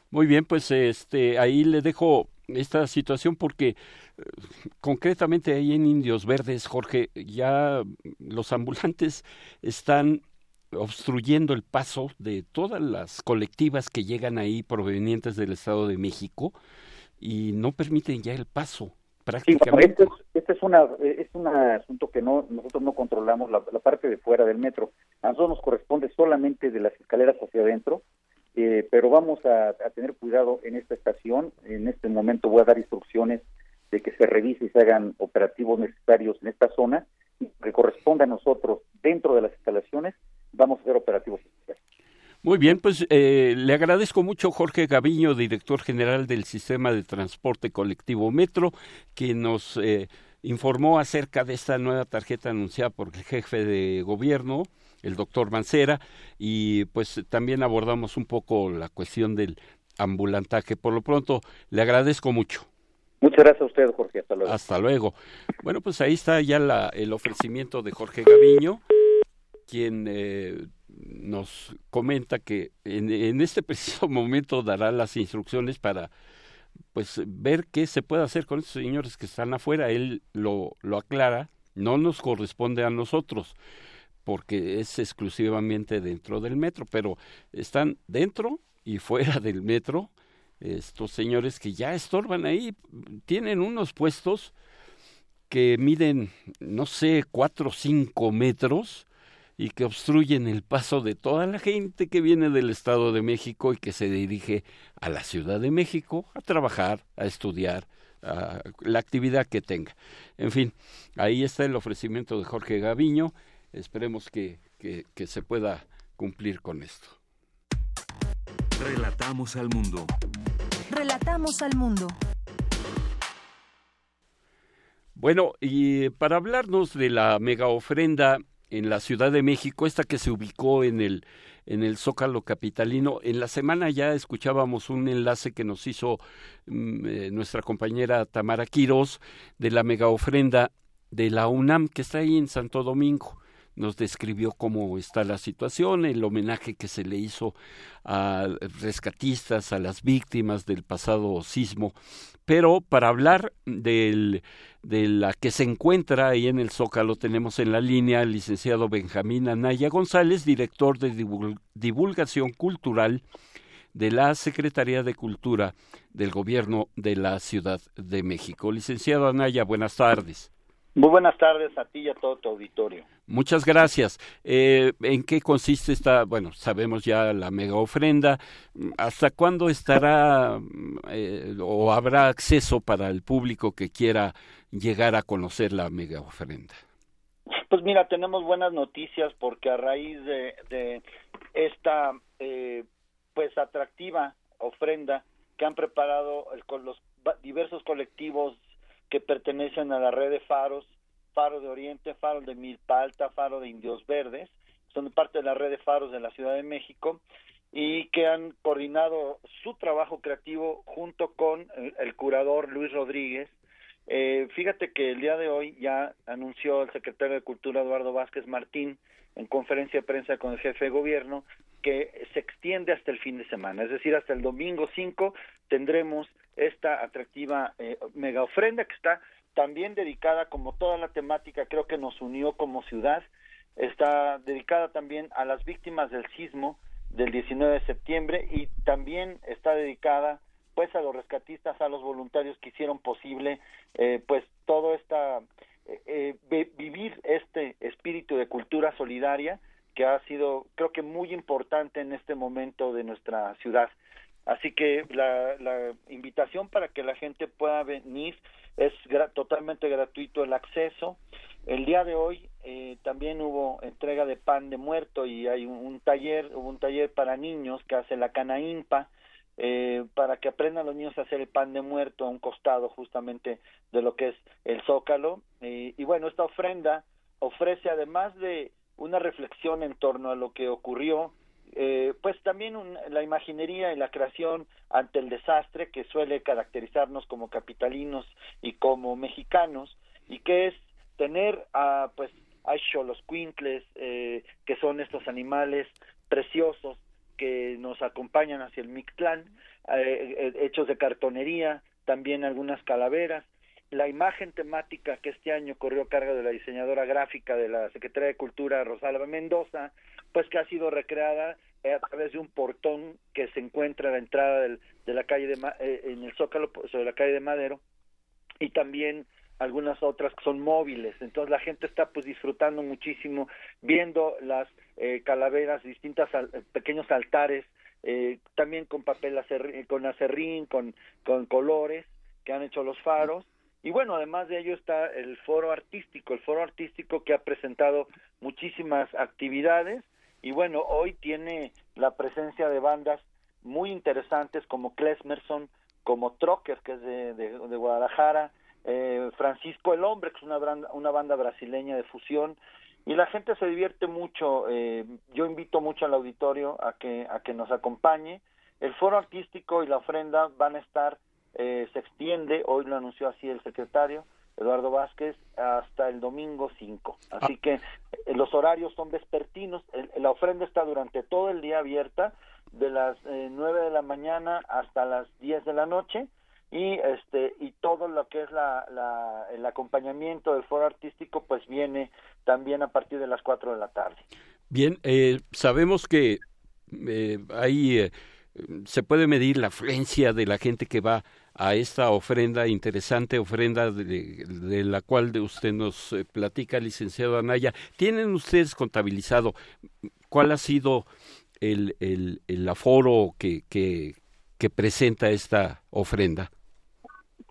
Muy bien, pues este ahí le dejo esta situación porque concretamente ahí en Indios Verdes, Jorge, ya los ambulantes están obstruyendo el paso de todas las colectivas que llegan ahí provenientes del Estado de México y no permiten ya el paso prácticamente. Sí, este, es, este es, una, es un asunto que no nosotros no controlamos la, la, parte de fuera del metro. A nosotros nos corresponde solamente de las escaleras hacia adentro, eh, pero vamos a, tener cuidado en esta estación. En este momento voy a dar instrucciones de que se revise y se hagan operativos necesarios en esta zona que corresponde a nosotros dentro de las instalaciones, vamos a hacer operativos especiales. Muy bien, pues eh, le agradezco mucho Jorge Gaviño, director general del Sistema de Transporte Colectivo Metro, que nos eh, informó acerca de esta nueva tarjeta anunciada por el jefe de gobierno, el doctor Mancera, y pues también abordamos un poco la cuestión del ambulantaje. Por lo pronto, le agradezco mucho. Muchas gracias a usted, Jorge. Hasta luego. Hasta luego. Bueno, pues ahí está ya la, el ofrecimiento de Jorge Gaviño, quien eh, nos comenta que en, en, este preciso momento dará las instrucciones para pues ver qué se puede hacer con estos señores que están afuera. Él lo, lo aclara, no nos corresponde a nosotros porque es exclusivamente dentro del metro, pero están dentro y fuera del metro estos señores que ya estorban ahí, tienen unos puestos que miden, no sé, cuatro o cinco metros y que obstruyen el paso de toda la gente que viene del Estado de México y que se dirige a la Ciudad de México a trabajar, a estudiar, a la actividad que tenga. En fin, ahí está el ofrecimiento de Jorge Gaviño. Esperemos que, que, que se pueda cumplir con esto. Relatamos al mundo. Relatamos al mundo. Bueno, y para hablarnos de la mega ofrenda en la Ciudad de México, esta que se ubicó en el en el Zócalo capitalino. En la semana ya escuchábamos un enlace que nos hizo mm, eh, nuestra compañera Tamara Quiros de la mega ofrenda de la UNAM que está ahí en Santo Domingo nos describió cómo está la situación, el homenaje que se le hizo a rescatistas, a las víctimas del pasado sismo. Pero para hablar de la que se encuentra ahí en el Zócalo, tenemos en la línea al licenciado Benjamín Anaya González, director de divulgación cultural de la Secretaría de Cultura del Gobierno de la Ciudad de México. Licenciado Anaya, buenas tardes. Muy buenas tardes a ti y a todo tu auditorio. Muchas gracias. Eh, ¿En qué consiste esta, bueno, sabemos ya la mega ofrenda, ¿hasta cuándo estará eh, o habrá acceso para el público que quiera llegar a conocer la mega ofrenda? Pues mira, tenemos buenas noticias porque a raíz de, de esta, eh, pues, atractiva ofrenda que han preparado con los diversos colectivos que pertenecen a la red de faros, Faro de Oriente, Faro de Milpalta, Faro de Indios Verdes, son parte de la red de faros de la Ciudad de México y que han coordinado su trabajo creativo junto con el, curador Luis Rodríguez. Eh, fíjate que el día de hoy ya anunció el secretario de Cultura Eduardo Vázquez Martín en conferencia de prensa con el jefe de gobierno que se extiende hasta el fin de semana, es decir, hasta el domingo 5 tendremos esta atractiva eh, mega ofrenda que está también dedicada como toda la temática creo que nos unió como ciudad, está dedicada también a las víctimas del sismo del 19 de septiembre y también está dedicada pues a los rescatistas, a los voluntarios que hicieron posible eh, pues todo esta eh, eh vivir este espíritu de cultura solidaria que ha sido creo que muy importante en este momento de nuestra ciudad. Así que la, la invitación para que la gente pueda venir es totalmente gratuito el acceso. El día de hoy eh, también hubo entrega de pan de muerto y hay un, taller, hubo un taller para niños que hace la Canaimpa eh, para que aprendan los niños a hacer el pan de muerto a un costado justamente de lo que es el zócalo. Eh, y bueno, esta ofrenda ofrece además de una reflexión en torno a lo que ocurrió eh, pues también la imaginería y la creación ante el desastre que suele caracterizarnos como capitalinos y como mexicanos y que es tener a pues a los quintles eh, que son estos animales preciosos que nos acompañan hacia el Mictlán eh, eh, hechos de cartonería también algunas calaveras. La imagen temática que este año corrió a cargo de la diseñadora gráfica de la Secretaría de Cultura, Rosalba Mendoza, pues que ha sido recreada a través de un portón que se encuentra a la entrada del, de la calle de eh, en el Zócalo sobre la calle de Madero y también algunas otras que son móviles. Entonces la gente está pues disfrutando muchísimo viendo las eh, calaveras distintas pequeños altares eh, también con papel acerrín, con acerrín con con colores que han hecho los faros. Y bueno, además de ello está el foro artístico, el foro artístico que ha presentado muchísimas actividades y bueno, hoy tiene la presencia de bandas muy interesantes como Klesmerson, como Trocker, que es de, de, Guadalajara, eh, Francisco el Hombre, que es una, una banda brasileña de fusión, y la gente se divierte mucho. Eh, yo invito mucho al auditorio a que, a que nos acompañe. El foro artístico y la ofrenda van a estar, eh, se extiende, hoy lo anunció así el secretario, Eduardo Vázquez, hasta el domingo 5. Así que eh, los horarios son vespertinos, la ofrenda está durante todo el día abierta, de las eh, 9 de la mañana hasta las 10 de la noche y este y todo lo que es la, la, el acompañamiento del foro artístico pues viene también a partir de las 4 de la tarde. Bien, eh, sabemos que eh, ahí eh, se puede medir la afluencia de la gente que va a esta ofrenda interesante, ofrenda de, la cual usted nos eh, platica, licenciado Anaya. ¿Tienen ustedes contabilizado cuál ha sido el, el, el aforo que, que, que presenta esta ofrenda?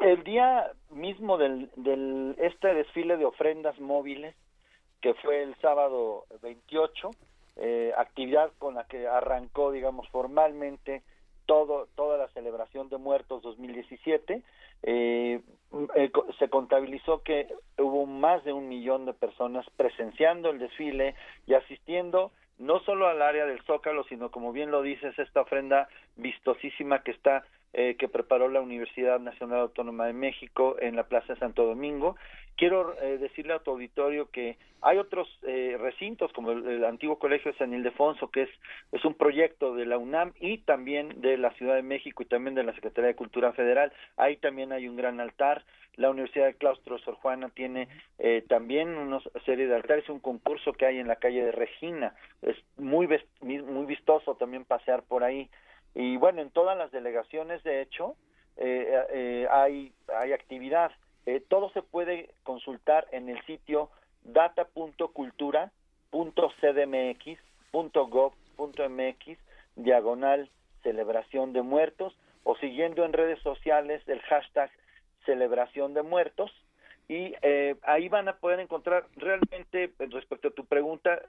El día mismo del, del este desfile de ofrendas móviles, que fue el sábado 28, eh, actividad con la que arrancó, digamos, formalmente todo, toda la celebración de muertos 2017, eh, eh, se contabilizó que hubo más de un millón de personas presenciando el desfile y asistiendo no solo al área del Zócalo, sino como bien lo dices, esta ofrenda vistosísima que está eh, que preparó la Universidad Nacional Autónoma de México en la Plaza Santo Domingo. Quiero eh, decirle a tu auditorio que hay otros eh, recintos como el, antiguo Colegio de San Ildefonso, que es, es un proyecto de la UNAM y también de la Ciudad de México y también de la Secretaría de Cultura Federal. Ahí también hay un gran altar. La Universidad de Claustro Sor Juana tiene también una serie de altares, un concurso que hay en la calle de Regina. Es muy, muy vistoso también pasear por ahí. Y bueno, en todas las delegaciones, de hecho, eh, eh, hay, hay actividad. Eh, todo se puede consultar en el sitio data.cultura.cdmx.gov.mx diagonal celebración de muertos o siguiendo en redes sociales el hashtag celebración de muertos y ahí van a poder encontrar realmente respecto a tu pregunta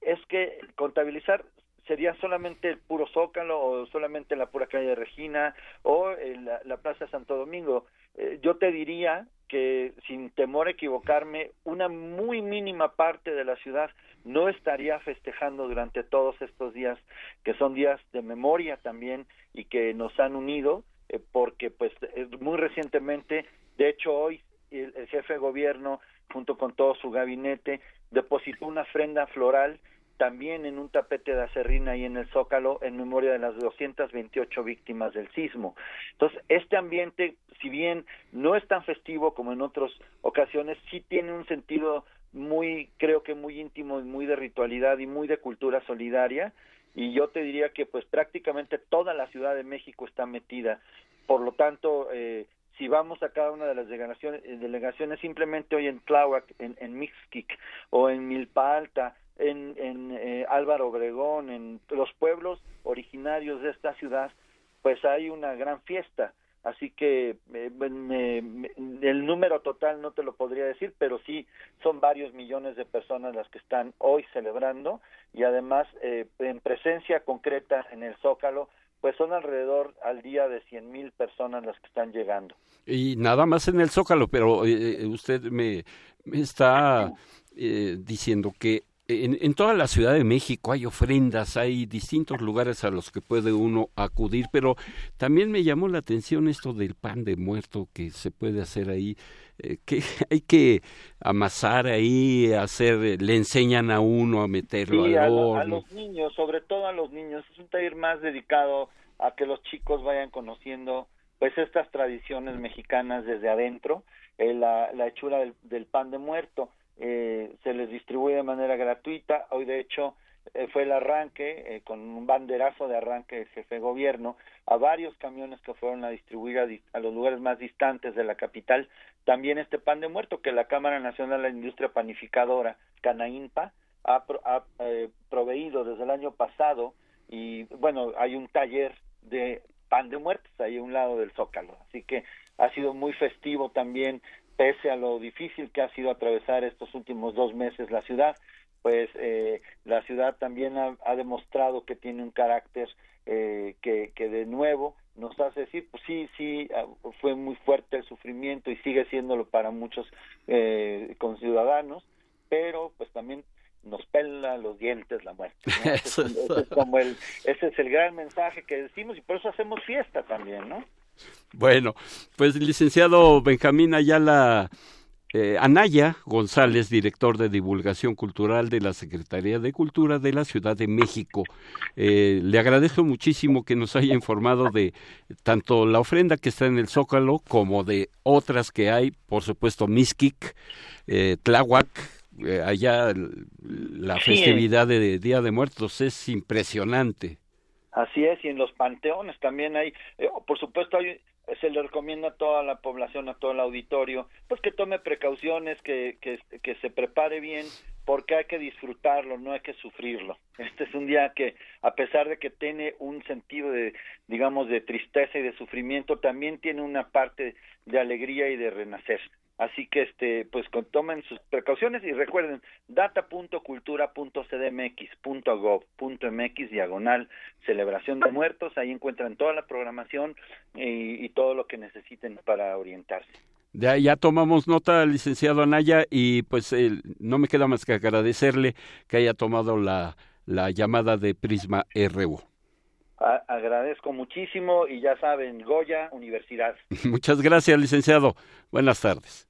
es que contabilizar sería solamente el puro Zócalo o solamente la pura calle Regina o la, la, Plaza Santo Domingo. Eh, yo te diría que sin temor a equivocarme, una muy mínima parte de la ciudad no estaría festejando durante todos estos días, que son días de memoria también y que nos han unido, eh, porque pues muy recientemente, de hecho hoy el, el jefe de gobierno junto con todo su gabinete depositó una ofrenda floral también en un tapete de acerrina y en el Zócalo en memoria de las 228 víctimas del sismo. Entonces, este ambiente, si bien no es tan festivo como en otras ocasiones, sí tiene un sentido muy, creo que muy íntimo y muy de ritualidad y muy de cultura solidaria y yo te diría que pues prácticamente toda la Ciudad de México está metida. Por lo tanto, eh, si vamos a cada una de las delegaciones, eh, delegaciones simplemente hoy en Tláhuac, en, en Mixquic o en Milpa Alta en, en eh, Álvaro Obregón, en los pueblos originarios de esta ciudad, pues hay una gran fiesta. Así que eh, el número total no te lo podría decir, pero sí son varios millones de personas las que están hoy celebrando y además eh, en presencia concreta en el Zócalo, pues son alrededor al día de cien mil personas las que están llegando. Y nada más en el Zócalo, pero usted me, me está diciendo que en, toda la Ciudad de México hay ofrendas, hay distintos lugares a los que puede uno acudir, pero también me llamó la atención esto del pan de muerto que se puede hacer ahí, eh, que hay que amasar ahí, hacer, le enseñan a uno a meterlo al horno. A, los niños, sobre todo a los niños, es un taller más dedicado a que los chicos vayan conociendo pues estas tradiciones mexicanas desde adentro, eh, la, la hechura del pan de muerto eh, se les distribuye de manera gratuita. Hoy, de hecho, eh, fue el arranque, eh, con un banderazo de arranque del jefe de gobierno, a varios camiones que fueron a distribuir a, los lugares más distantes de la capital. También este pan de muerto que la Cámara Nacional de la Industria Panificadora, Canaimpa, ha, ha proveído desde el año pasado y bueno, hay un taller de pan de muertos ahí a un lado del Zócalo. Así que ha sido muy festivo también pese a lo difícil que ha sido atravesar estos últimos dos meses la ciudad, pues eh, la ciudad también ha, demostrado que tiene un carácter eh, que, que de nuevo nos hace decir, pues sí, sí, ah, fue muy fuerte el sufrimiento y sigue siéndolo para muchos eh, conciudadanos, pero pues también nos pela los dientes la muerte. ese, es como el, ese es el gran mensaje que decimos y por eso hacemos fiesta también, ¿no? Bueno, pues licenciado Benjamín Ayala eh, Anaya González, director de divulgación cultural de la Secretaría de Cultura de la Ciudad de México. Eh, le agradezco muchísimo que nos haya informado de tanto la ofrenda que está en el Zócalo como de otras que hay, por supuesto, Miskik, eh, Tláhuac, eh, allá la festividad de Día de Muertos es impresionante. Así es, y en los panteones también hay, por supuesto hay se le recomienda a toda la población, a todo el auditorio, pues que tome precauciones, que, que, que se prepare bien, porque hay que disfrutarlo, no hay que sufrirlo. Este es un día que, a pesar de que tiene un sentido de, digamos, de tristeza y de sufrimiento, también tiene una parte de alegría y de renacer. Así que este pues tomen sus precauciones y recuerden data.cultura.cdmx.gov.mx diagonal celebración de muertos, ahí encuentran toda la programación y, todo lo que necesiten para orientarse. Ya, ya tomamos nota, licenciado Anaya, y pues no me queda más que agradecerle que haya tomado la, la llamada de Prisma RU. agradezco muchísimo y ya saben, Goya, Universidad. Muchas gracias, licenciado. Buenas tardes.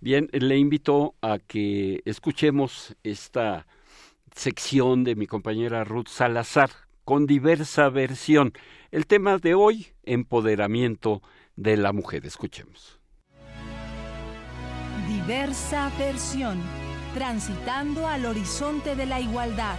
Bien, le invito a que escuchemos esta sección de mi compañera Ruth Salazar con diversa versión. El tema de hoy, empoderamiento de la mujer. Escuchemos. Diversa versión, transitando al horizonte de la igualdad.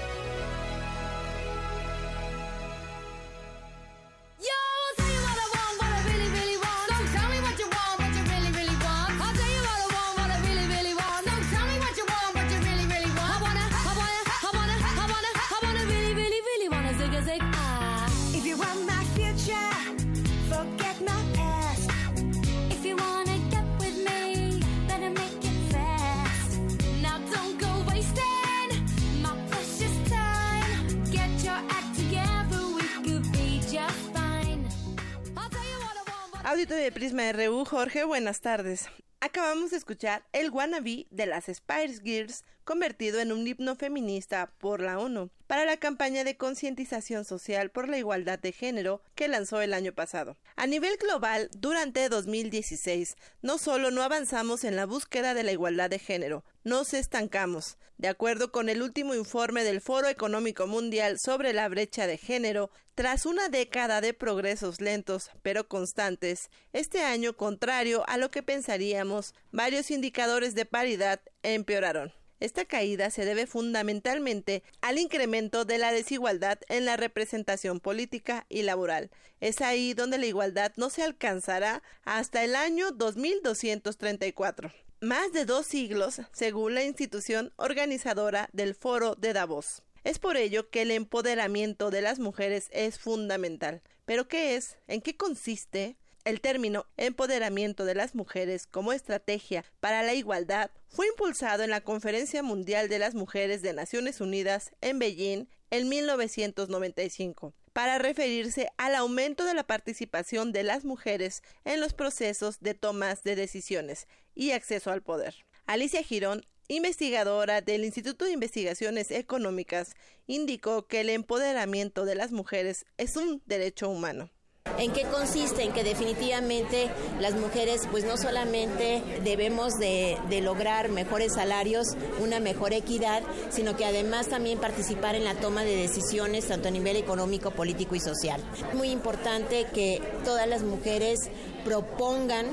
Auditorio de Prisma RU, Jorge, buenas tardes. Acabamos de escuchar el wannabe de las Spice Girls convertido en un himno feminista por la ONU para la campaña de concientización social por la igualdad de género que lanzó el año pasado. A nivel global, durante 2016, no solo no avanzamos en la búsqueda de la igualdad de género, nos estancamos. De acuerdo con el último informe del Foro Económico Mundial sobre la brecha de género, tras una década de progresos lentos pero constantes, este año, contrario a lo que pensaríamos, varios indicadores de paridad empeoraron. Esta caída se debe fundamentalmente al incremento de la desigualdad en la representación política y laboral. Es ahí donde la igualdad no se alcanzará hasta el año 2234 más de dos siglos, según la institución organizadora del Foro de Davos. Es por ello que el empoderamiento de las mujeres es fundamental. ¿Pero qué es? ¿En qué consiste? El término empoderamiento de las mujeres como estrategia para la igualdad fue impulsado en la Conferencia Mundial de las Mujeres de Naciones Unidas en Beijing en 1995 para referirse al aumento de la participación de las mujeres en los procesos de tomas de decisiones y acceso al poder. Alicia Girón, investigadora del Instituto de Investigaciones Económicas, indicó que el empoderamiento de las mujeres es un derecho humano. ¿En qué consiste? En que definitivamente las mujeres pues no solamente debemos de, lograr mejores salarios, una mejor equidad, sino que además también participar en la toma de decisiones tanto a nivel económico, político y social. Es muy importante que todas las mujeres propongan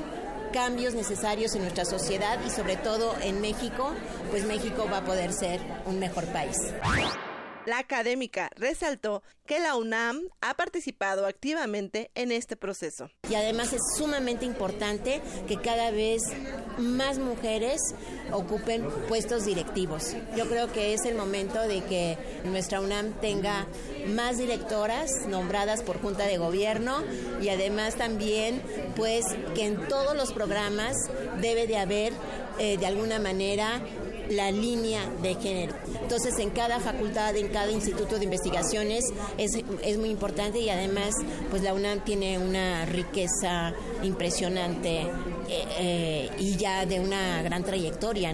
cambios necesarios en nuestra sociedad y sobre todo en México, pues México va a poder ser un mejor país. La académica resaltó que la UNAM ha participado activamente en este proceso. Y además es sumamente importante que cada vez más mujeres ocupen puestos directivos. Yo creo que es el momento de que nuestra UNAM tenga más directoras nombradas por Junta de Gobierno y además también pues que en todos los programas debe de haber eh, de alguna manera la línea de género. Entonces, en cada facultad, en cada instituto de investigaciones es, es muy importante y además, pues la UNAM tiene una riqueza impresionante eh, eh, y ya de una gran trayectoria.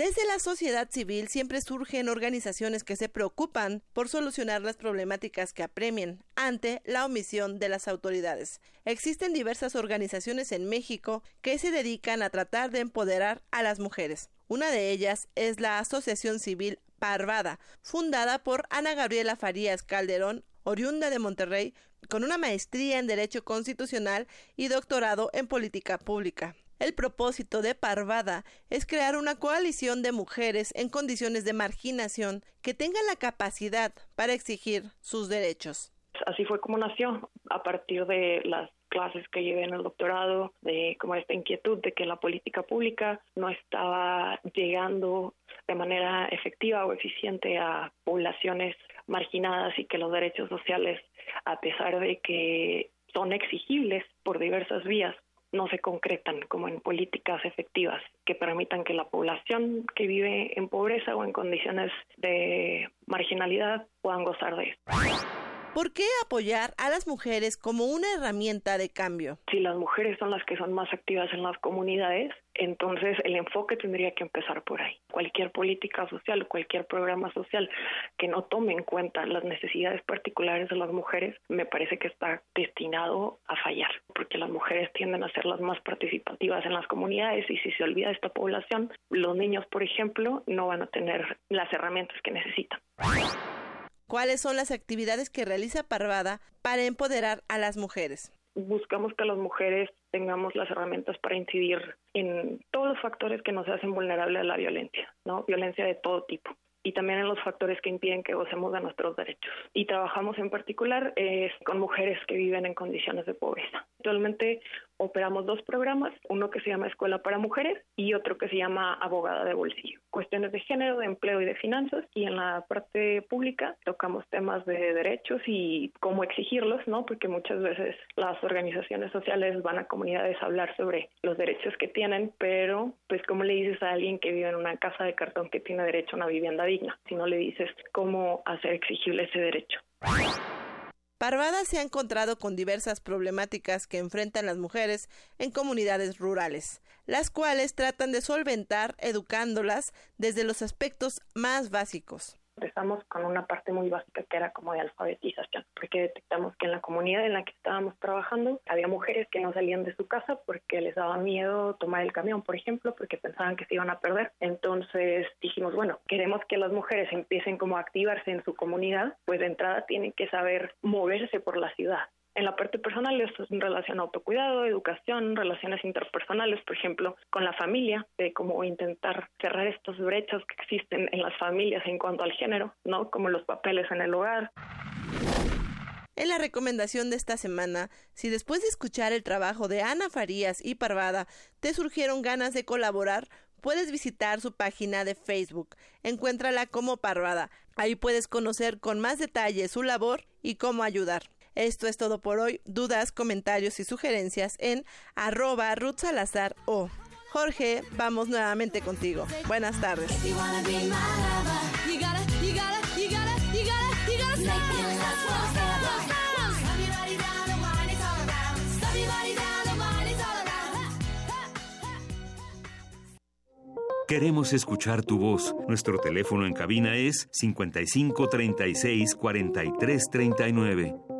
Desde la sociedad civil siempre surgen organizaciones que se preocupan por solucionar las problemáticas que apremien ante la omisión de las autoridades. Existen diversas organizaciones en México que se dedican a tratar de empoderar a las mujeres. Una de ellas es la Asociación Civil Parvada, fundada por Ana Gabriela Farías Calderón, oriunda de Monterrey, con una maestría en Derecho Constitucional y doctorado en Política Pública. El propósito de Parvada es crear una coalición de mujeres en condiciones de marginación que tengan la capacidad para exigir sus derechos. Así fue como nació, a partir de las clases que llevé en el doctorado, de como esta inquietud de que la política pública no estaba llegando de manera efectiva o eficiente a poblaciones marginadas y que los derechos sociales, a pesar de que son exigibles por diversas vías, no se concretan como en políticas efectivas que permitan que la población que vive en pobreza o en condiciones de marginalidad puedan gozar de esto. ¿Por qué apoyar a las mujeres como una herramienta de cambio? Si las mujeres son las que son más activas en las comunidades, entonces el enfoque tendría que empezar por ahí. Cualquier política social, cualquier programa social que no tome en cuenta las necesidades particulares de las mujeres, me parece que está destinado a fallar, porque las mujeres tienden a ser las más participativas en las comunidades y si se olvida esta población, los niños, por ejemplo, no van a tener las herramientas que necesitan cuáles son las actividades que realiza Parvada para empoderar a las mujeres. Buscamos que las mujeres tengamos las herramientas para incidir en todos los factores que nos hacen vulnerables a la violencia, ¿no? Violencia de todo tipo y también en los factores que impiden que gocemos de nuestros derechos. Y trabajamos en particular eh, con mujeres que viven en condiciones de pobreza. Actualmente operamos dos programas, uno que se llama Escuela para Mujeres y otro que se llama Abogada de Bolsillo. Cuestiones de género, de empleo y de finanzas. Y en la parte pública tocamos temas de derechos y cómo exigirlos, ¿no? Porque muchas veces las organizaciones sociales van a comunidades a hablar sobre los derechos que tienen, pero pues cómo le dices a alguien que vive en una casa de cartón que tiene derecho a una vivienda digna, si no le dices cómo hacer exigible ese derecho. Parvada se ha encontrado con diversas problemáticas que enfrentan las mujeres en comunidades rurales, las cuales tratan de solventar educándolas desde los aspectos más básicos empezamos con una parte muy básica que era como de alfabetización, porque detectamos que en la comunidad en la que estábamos trabajando había mujeres que no salían de su casa porque les daba miedo tomar el camión, por ejemplo, porque pensaban que se iban a perder. Entonces dijimos, bueno, queremos que las mujeres empiecen como a activarse en su comunidad, pues de entrada tienen que saber moverse por la ciudad en la parte personal es en relación a autocuidado, educación, relaciones interpersonales, por ejemplo, con la familia, de cómo intentar cerrar estos brechas que existen en las familias en cuanto al género, ¿no? Como los papeles en el hogar. En la recomendación de esta semana, si después de escuchar el trabajo de Ana Farías y Parvada te surgieron ganas de colaborar, puedes visitar su página de Facebook. Encuéntrala como Parvada. Ahí puedes conocer con más detalle su labor y cómo ayudar. Esto es todo por hoy. Dudas, comentarios y sugerencias en arroba Ruth Salazar o. Jorge, vamos nuevamente contigo. Buenas tardes. Queremos escuchar tu voz. Nuestro teléfono en cabina es 55 36 43 39.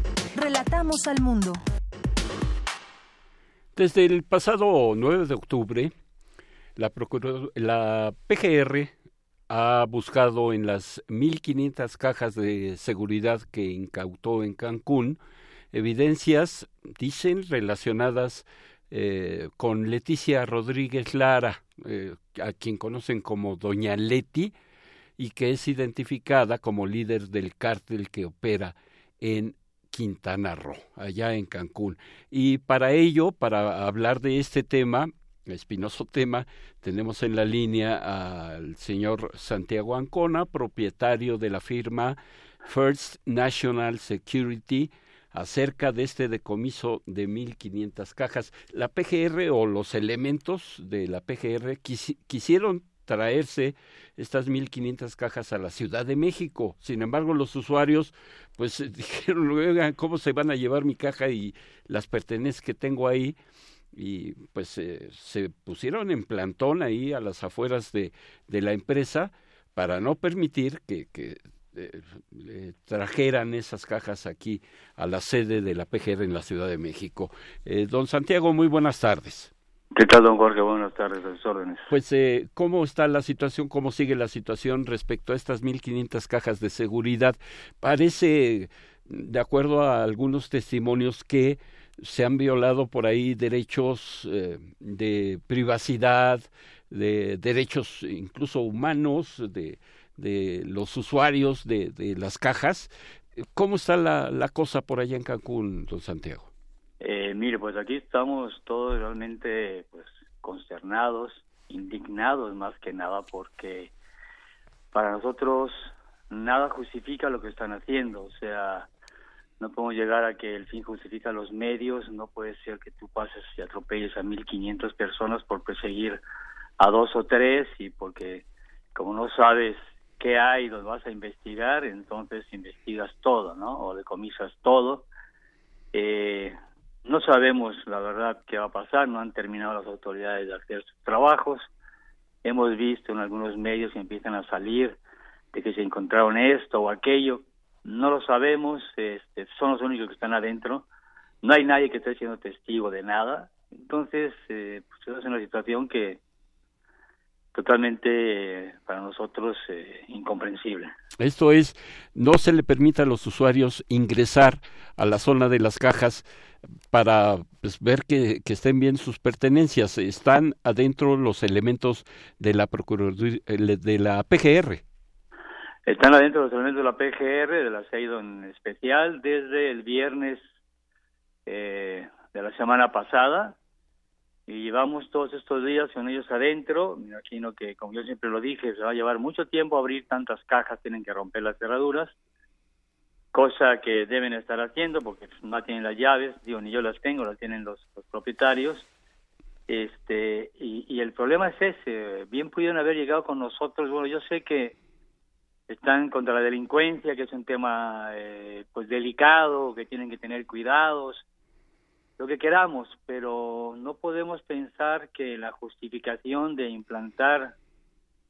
Relatamos al mundo. Desde el pasado 9 de octubre, la, la PGR ha buscado en las 1.500 cajas de seguridad que incautó en Cancún evidencias, dicen, relacionadas eh, con Leticia Rodríguez Lara, eh, a quien conocen como Doña Leti, y que es identificada como líder del cártel que opera en Quintana Roo, allá en Cancún. Y para ello, para hablar de este tema, espinoso tema, tenemos en la línea al señor Santiago Ancona, propietario de la firma First National Security, acerca de este decomiso de 1.500 cajas. La PGR o los elementos de la PGR quisieron traerse estas 1.500 cajas a la Ciudad de México. Sin embargo, los usuarios pues dijeron, ¿cómo se van a llevar mi caja y las pertenencias que tengo ahí? y pues eh, se pusieron en plantón ahí a las afueras de, de la empresa para no permitir que, eh, trajeran esas cajas aquí a la sede de la PGR en la Ciudad de México. Eh, don Santiago, muy buenas tardes. ¿Qué tal, don Jorge? Buenas tardes, a sus órdenes. Pues, eh, ¿cómo está la situación? ¿Cómo sigue la situación respecto a estas 1.500 cajas de seguridad? Parece, de acuerdo a algunos testimonios, que se han violado por ahí derechos eh, de privacidad, de derechos incluso humanos de, los usuarios de, las cajas. ¿Cómo está la, cosa por allá en Cancún, don Santiago? Eh, mire, pues aquí estamos todos realmente pues consternados, indignados más que nada, porque para nosotros nada justifica lo que están haciendo. O sea, no podemos llegar a que el fin justifica los medios, no puede ser que tú pases y atropelles a 1500 personas por perseguir a dos o tres y porque como no sabes qué hay, los vas a investigar, entonces investigas todo, ¿no? O decomisas todo. Eh, no sabemos la verdad qué va a pasar, no han terminado las autoridades de hacer sus trabajos. Hemos visto en algunos medios que empiezan a salir de que se encontraron esto o aquello. No lo sabemos, este, son los únicos que están adentro, no hay nadie que esté siendo testigo de nada, entonces eh, pues es una situación que totalmente para nosotros eh, incomprensible. Esto es, no se le permite a los usuarios ingresar a la zona de las cajas para pues, ver que, que, estén bien sus pertenencias. Están adentro los elementos de la Procuraduría, de la PGR. Están adentro los elementos de la PGR, de la CEIDO en especial, desde el viernes eh, de la semana pasada. Y llevamos todos estos días con ellos adentro. Me imagino que, como yo siempre lo dije, se va a llevar mucho tiempo abrir tantas cajas, tienen que romper las cerraduras, cosa que deben estar haciendo porque no tienen las llaves, digo, ni yo las tengo, las tienen los, propietarios. Este, y, y el problema es ese, bien pudieron haber llegado con nosotros, bueno, yo sé que están contra la delincuencia, que es un tema eh, pues delicado, que tienen que tener cuidados, lo que queramos, pero no podemos pensar que la justificación de implantar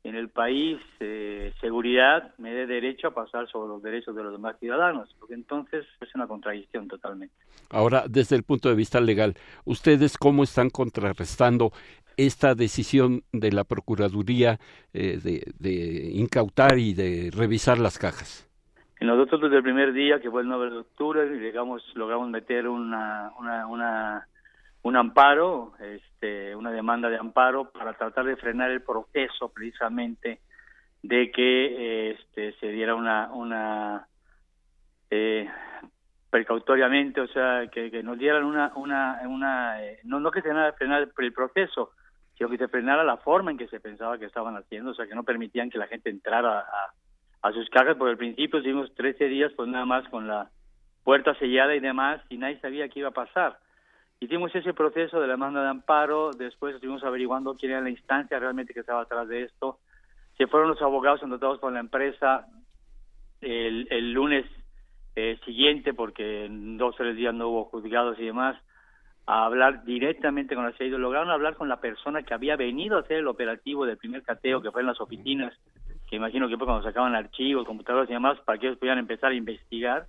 en el país eh, seguridad me dé derecho a pasar sobre los derechos de los demás ciudadanos, porque entonces es una contradicción totalmente. Ahora, desde el punto de vista legal, ¿ustedes cómo están contrarrestando esta decisión de la Procuraduría eh, de, incautar y de revisar las cajas? Nosotros desde el primer día, que fue el 9 de octubre, llegamos, logramos meter una, una, una, un amparo, este, una demanda de amparo para tratar de frenar el proceso precisamente de que este, se diera una, una eh, precautoriamente, o sea, que, que, nos dieran una, una, una eh, no, no que se frenar el proceso, sino que se frenara la forma en que se pensaba que estaban haciendo, o sea, que no permitían que la gente entrara a, sus cajas, porque al principio estuvimos 13 días pues nada más con la puerta sellada y demás, y nadie sabía qué iba a pasar. Hicimos ese proceso de la demanda de amparo, después estuvimos averiguando quién era la instancia realmente que estaba atrás de esto. Se fueron los abogados contratados por la empresa el, el lunes eh, siguiente, porque en dos o tres días no hubo juzgados y demás, a hablar directamente con la CEIDO. Lograron hablar con la persona que había venido a hacer el operativo del primer cateo, que fue en las oficinas, que imagino que fue cuando sacaban archivos, computadores y demás, para que ellos pudieran empezar a investigar.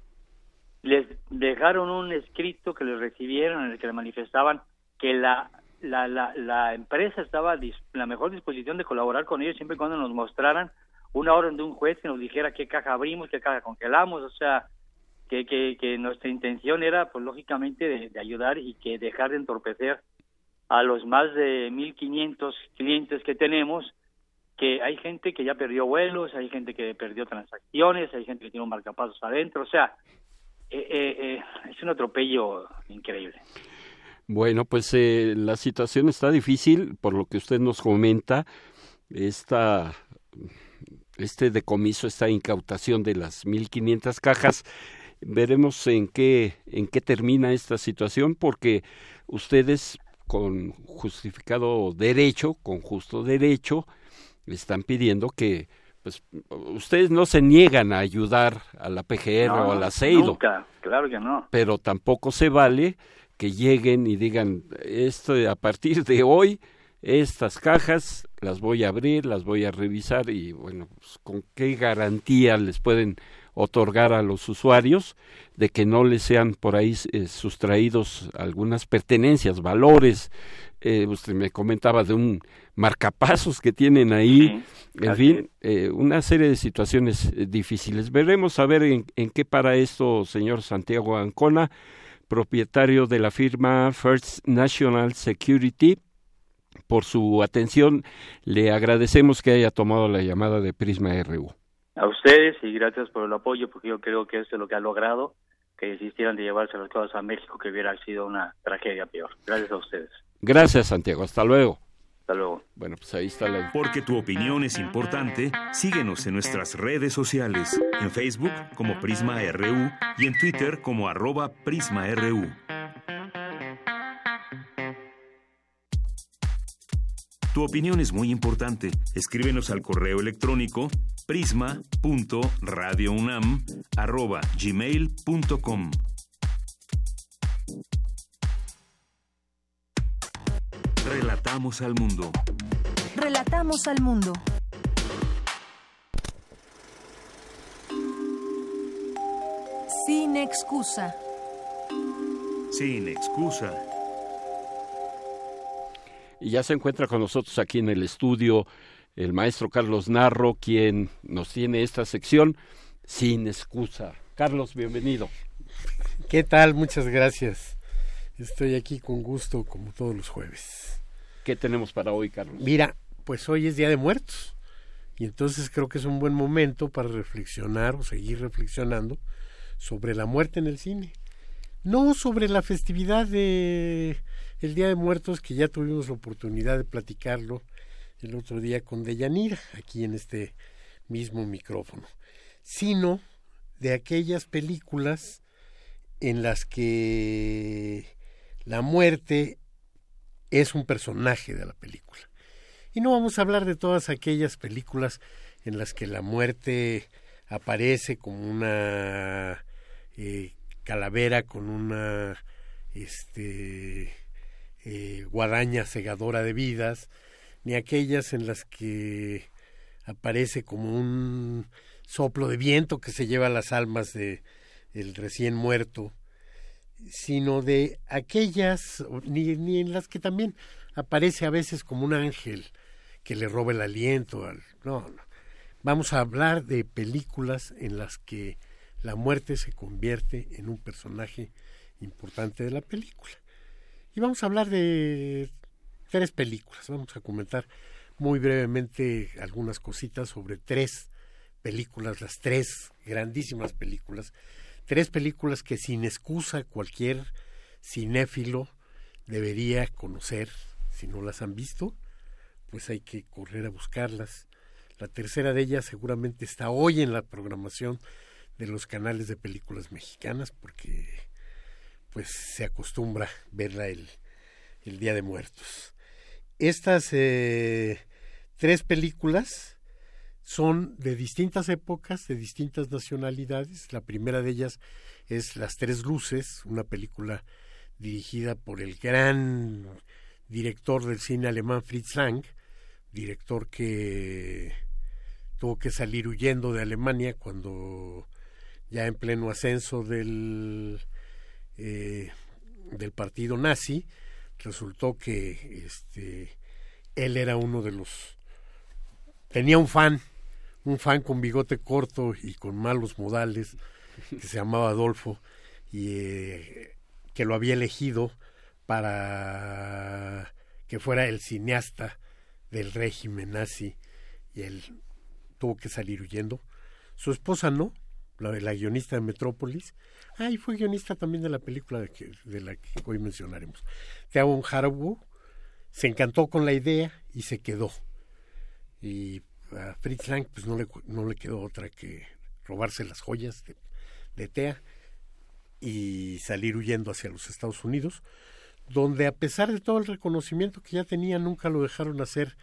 Les dejaron un escrito que les recibieron en el que le manifestaban que la la, la, la empresa estaba en la mejor disposición de colaborar con ellos siempre y cuando nos mostraran una orden de un juez que nos dijera qué caja abrimos, qué caja congelamos, o sea, que, que, que nuestra intención era, pues lógicamente, de, ayudar y que dejar de entorpecer a los más de 1.500 clientes que tenemos, que hay gente que ya perdió vuelos, hay gente que perdió transacciones, hay gente que tiene un marcapasos adentro, o sea, eh, eh, eh, es un atropello increíble. Bueno, pues eh, la situación está difícil, por lo que usted nos comenta, esta, este decomiso, esta incautación de las 1.500 cajas. Veremos en qué, en qué termina esta situación, porque ustedes con justificado derecho, con justo derecho, están pidiendo que pues ustedes no se niegan a ayudar a la PGR o a la CEIDO. Nunca, claro que no. Pero tampoco se vale que lleguen y digan, esto a partir de hoy, estas cajas las voy a abrir, las voy a revisar y bueno, pues, con qué garantía les pueden otorgar a los usuarios de que no les sean por ahí eh, sustraídos algunas pertenencias, valores. Eh, usted me comentaba de un marcapasos que tienen ahí, en fin, eh, una serie de situaciones difíciles. Veremos a ver en, en qué para esto, señor Santiago Ancona propietario de la firma First National Security. Por su atención, le agradecemos que haya tomado la llamada de Prisma RU. A ustedes y gracias por el apoyo, porque yo creo que eso es lo que ha logrado que desistieran de llevarse las cosas a México, que hubiera sido una tragedia peor. Gracias a ustedes. Gracias, Santiago. Hasta luego. Hasta luego. Bueno, pues ahí está la... Porque tu opinión es importante, síguenos en nuestras redes sociales, en Facebook como Prisma RU y en Twitter como arroba PrismaRU. Tu opinión es muy importante. Escríbenos al correo electrónico prisma.radiounam@gmail.com. Relatamos al mundo. Relatamos al mundo. Sin excusa. Sin excusa. Y ya se encuentra con nosotros aquí en el estudio el maestro Carlos Narro, quien nos tiene esta sección sin excusa. Carlos, bienvenido. ¿Qué tal? Muchas gracias. Estoy aquí con gusto como todos los jueves. ¿Qué tenemos para hoy, Carlos? Mira, pues hoy es Día de Muertos. Y entonces creo que es un buen momento para reflexionar o seguir reflexionando sobre la muerte en el cine. No sobre la festividad de el Día de Muertos, que ya tuvimos la oportunidad de platicarlo el otro día con Deyanira, aquí en este mismo micrófono, sino de aquellas películas en las que la muerte es un personaje de la película. Y no vamos a hablar de todas aquellas películas en las que la muerte aparece como una eh, calavera con una este, eh, guadaña segadora de vidas, ni aquellas en las que aparece como un soplo de viento que se lleva las almas de el recién muerto sino de aquellas, ni, ni en las que también aparece a veces como un ángel que le roba el aliento. Al, no, no. Vamos a hablar de películas en las que la muerte se convierte en un personaje importante de la película. Y vamos a hablar de tres películas. Vamos a comentar muy brevemente algunas cositas sobre tres películas, las tres grandísimas películas Tres películas que sin excusa cualquier cinéfilo debería conocer. Si no las han visto, pues hay que correr a buscarlas. La tercera de ellas seguramente está hoy en la programación de los canales de películas mexicanas porque pues se acostumbra verla el, el Día de Muertos. Estas eh, tres películas son de distintas épocas, de distintas nacionalidades. La primera de ellas es Las Tres Luces, una película dirigida por el gran director del cine alemán Fritz Lang, director que tuvo que salir huyendo de Alemania cuando ya en pleno ascenso del, eh, del partido nazi, resultó que este, él era uno de los... tenía un fan, un fan con bigote corto y con malos modales, que se llamaba Adolfo, y eh, que lo había elegido para que fuera el cineasta del régimen nazi, y él tuvo que salir huyendo. Su esposa no, la, la guionista de Metrópolis. Ah, y fue guionista también de la película de, la que hoy mencionaremos. Theon Harwood se encantó con la idea y se quedó. Y a Fritz Lang pues no le, no le quedó otra que robarse las joyas de, de Tea y salir huyendo hacia los Estados Unidos, donde a pesar de todo el reconocimiento que ya tenía, nunca lo dejaron hacer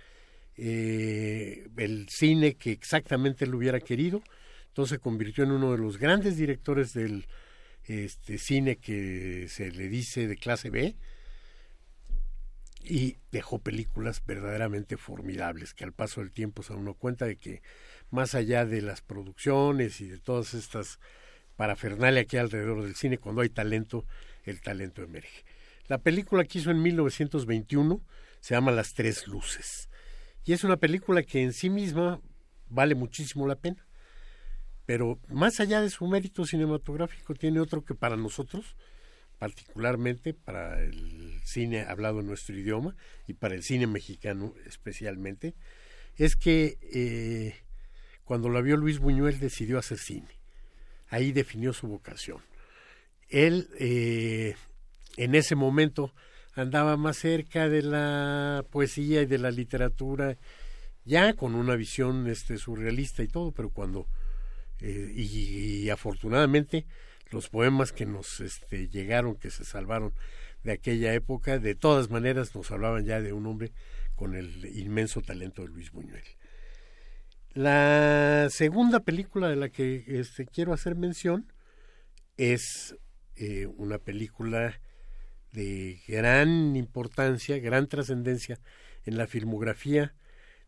eh, el cine que exactamente él hubiera querido. Entonces se convirtió en uno de los grandes directores del este, cine que se le dice de clase B y dejó películas verdaderamente formidables que al paso del tiempo se uno cuenta de que más allá de las producciones y de todas estas parafernalia que hay alrededor del cine, cuando hay talento, el talento emerge. La película que hizo en 1921 se llama Las Tres Luces y es una película que en sí misma vale muchísimo la pena. Pero más allá de su mérito cinematográfico, tiene otro que para nosotros, particularmente para el cine hablado en nuestro idioma y para el cine mexicano especialmente, es que eh, cuando la vio Luis Buñuel decidió hacer cine. Ahí definió su vocación. Él eh, en ese momento andaba más cerca de la poesía y de la literatura, ya con una visión este, surrealista y todo, pero cuando, eh, y, afortunadamente, los poemas que nos este, llegaron, que se salvaron de aquella época, de todas maneras nos hablaban ya de un hombre con el inmenso talento de Luis Buñuel. La segunda película de la que este, quiero hacer mención es eh, una película de gran importancia, gran trascendencia en la filmografía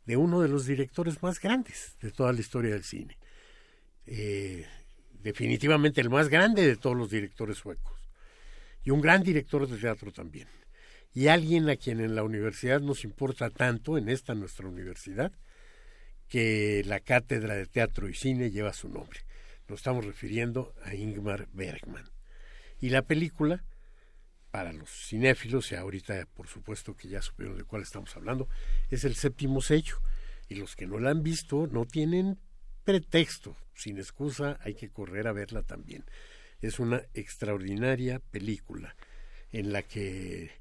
de uno de los directores más grandes de toda la historia del cine. Eh, definitivamente el más grande de todos los directores suecos. Y un gran director de teatro también. Y alguien a quien en la universidad nos importa tanto, en esta nuestra universidad, que la cátedra de teatro y cine lleva su nombre. Nos estamos refiriendo a Ingmar Bergman. Y la película para los cinéfilos, y ahorita por supuesto que ya supieron de cuál estamos hablando, es el séptimo sello. Y los que no la han visto no tienen pretexto, sin excusa, hay que correr a verla también. Es una extraordinaria película en la que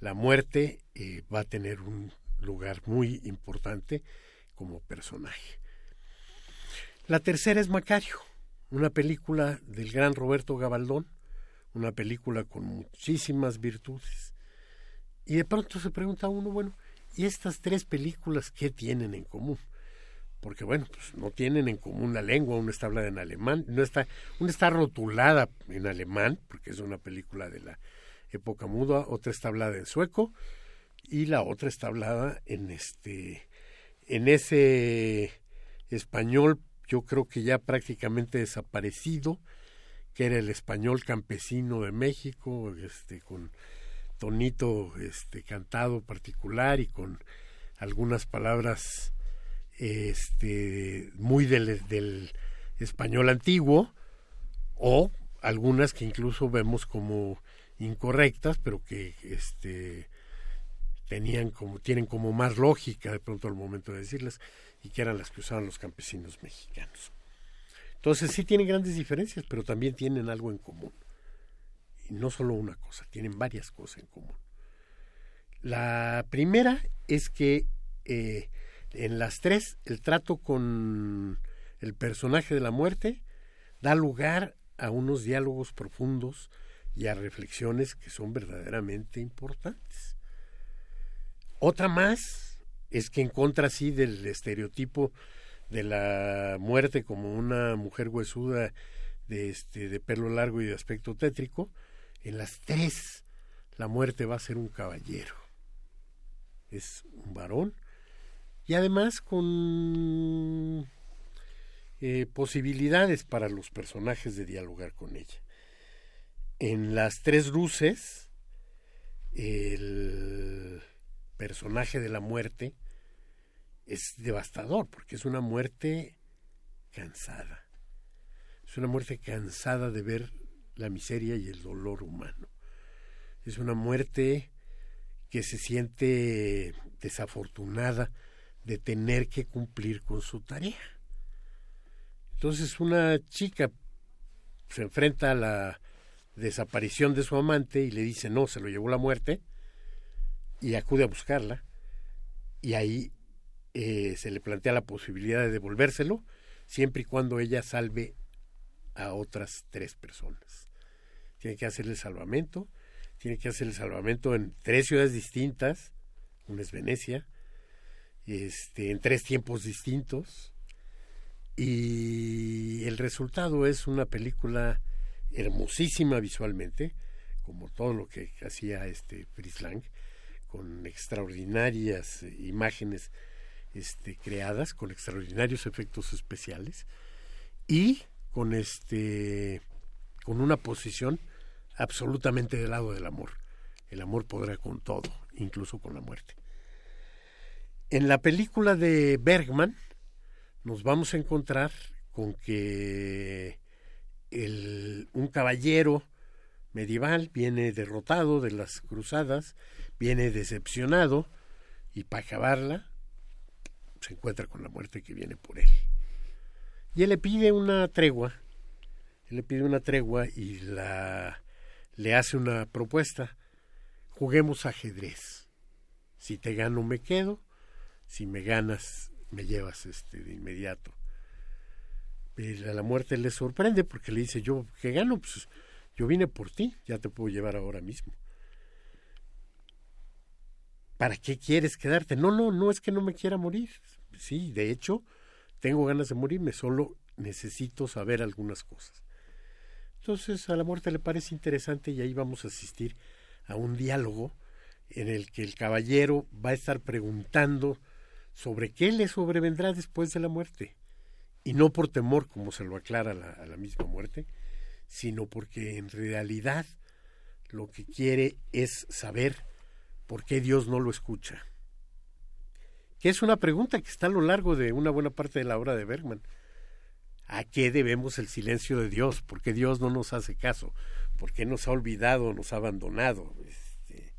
la muerte eh, va a tener un lugar muy importante como personaje. La tercera es Macario, una película del gran Roberto Gabaldón, una película con muchísimas virtudes. Y de pronto se pregunta uno, bueno, ¿y estas tres películas qué tienen en común? Porque bueno, pues no tienen en común la lengua, una está hablada en alemán, no está, una está rotulada en alemán, porque es una película de la época muda, otra está hablada en sueco, y la otra está hablada en este en ese español yo creo que ya prácticamente desaparecido que era el español campesino de México, este, con tonito este, cantado particular y con algunas palabras este, muy del, del español antiguo, o algunas que incluso vemos como incorrectas, pero que este, tenían como, tienen como más lógica de pronto al momento de decirlas, y que eran las que usaban los campesinos mexicanos. Entonces sí tienen grandes diferencias, pero también tienen algo en común. Y no solo una cosa, tienen varias cosas en común. La primera es que eh, en las tres el trato con el personaje de la muerte da lugar a unos diálogos profundos y a reflexiones que son verdaderamente importantes. Otra más es que en contra sí del estereotipo de la muerte como una mujer huesuda de este de pelo largo y de aspecto tétrico, en las tres la muerte va a ser un caballero. Es un varón y además con eh, posibilidades para los personajes de dialogar con ella. En las tres luces, el personaje de la muerte es devastador porque es una muerte cansada. Es una muerte cansada de ver la miseria y el dolor humano. Es una muerte que se siente desafortunada de tener que cumplir con su tarea. Entonces una chica se enfrenta a la desaparición de su amante y le dice no, se lo llevó la muerte y acude a buscarla y ahí eh, se le plantea la posibilidad de devolvérselo siempre y cuando ella salve a otras tres personas. Tiene que hacer el salvamento, tiene que hacer el salvamento en tres ciudades distintas, una es Venecia, este, en tres tiempos distintos, y el resultado es una película hermosísima visualmente, como todo lo que hacía este Fritz Lang, con extraordinarias imágenes este, creadas, con extraordinarios efectos especiales y con este con una posición absolutamente del lado del amor. El amor podrá con todo, incluso con la muerte. En la película de Bergman, nos vamos a encontrar con que un caballero medieval viene derrotado de las cruzadas, viene decepcionado y para acabarla se encuentra con la muerte que viene por él. Y él le pide una tregua, él le pide una tregua y la, le hace una propuesta. Juguemos ajedrez. Si te gano me quedo, si me ganas me llevas este de inmediato. A la muerte le sorprende porque le dice, yo que gano, pues yo vine por ti, ya te puedo llevar ahora mismo. ¿Para qué quieres quedarte? No, no, no es que no me quiera morir. Sí, de hecho, tengo ganas de morirme, solo necesito saber algunas cosas. Entonces a la muerte le parece interesante y ahí vamos a asistir a un diálogo en el que el caballero va a estar preguntando sobre qué le sobrevendrá después de la muerte. Y no por temor, como se lo aclara a la misma muerte, sino porque en realidad lo que quiere es saber por qué Dios no lo escucha. Que es una pregunta que está a lo largo de una buena parte de la obra de Bergman. ¿A qué debemos el silencio de Dios? ¿Por qué Dios no nos hace caso? ¿Por qué nos ha olvidado, nos ha abandonado? Este,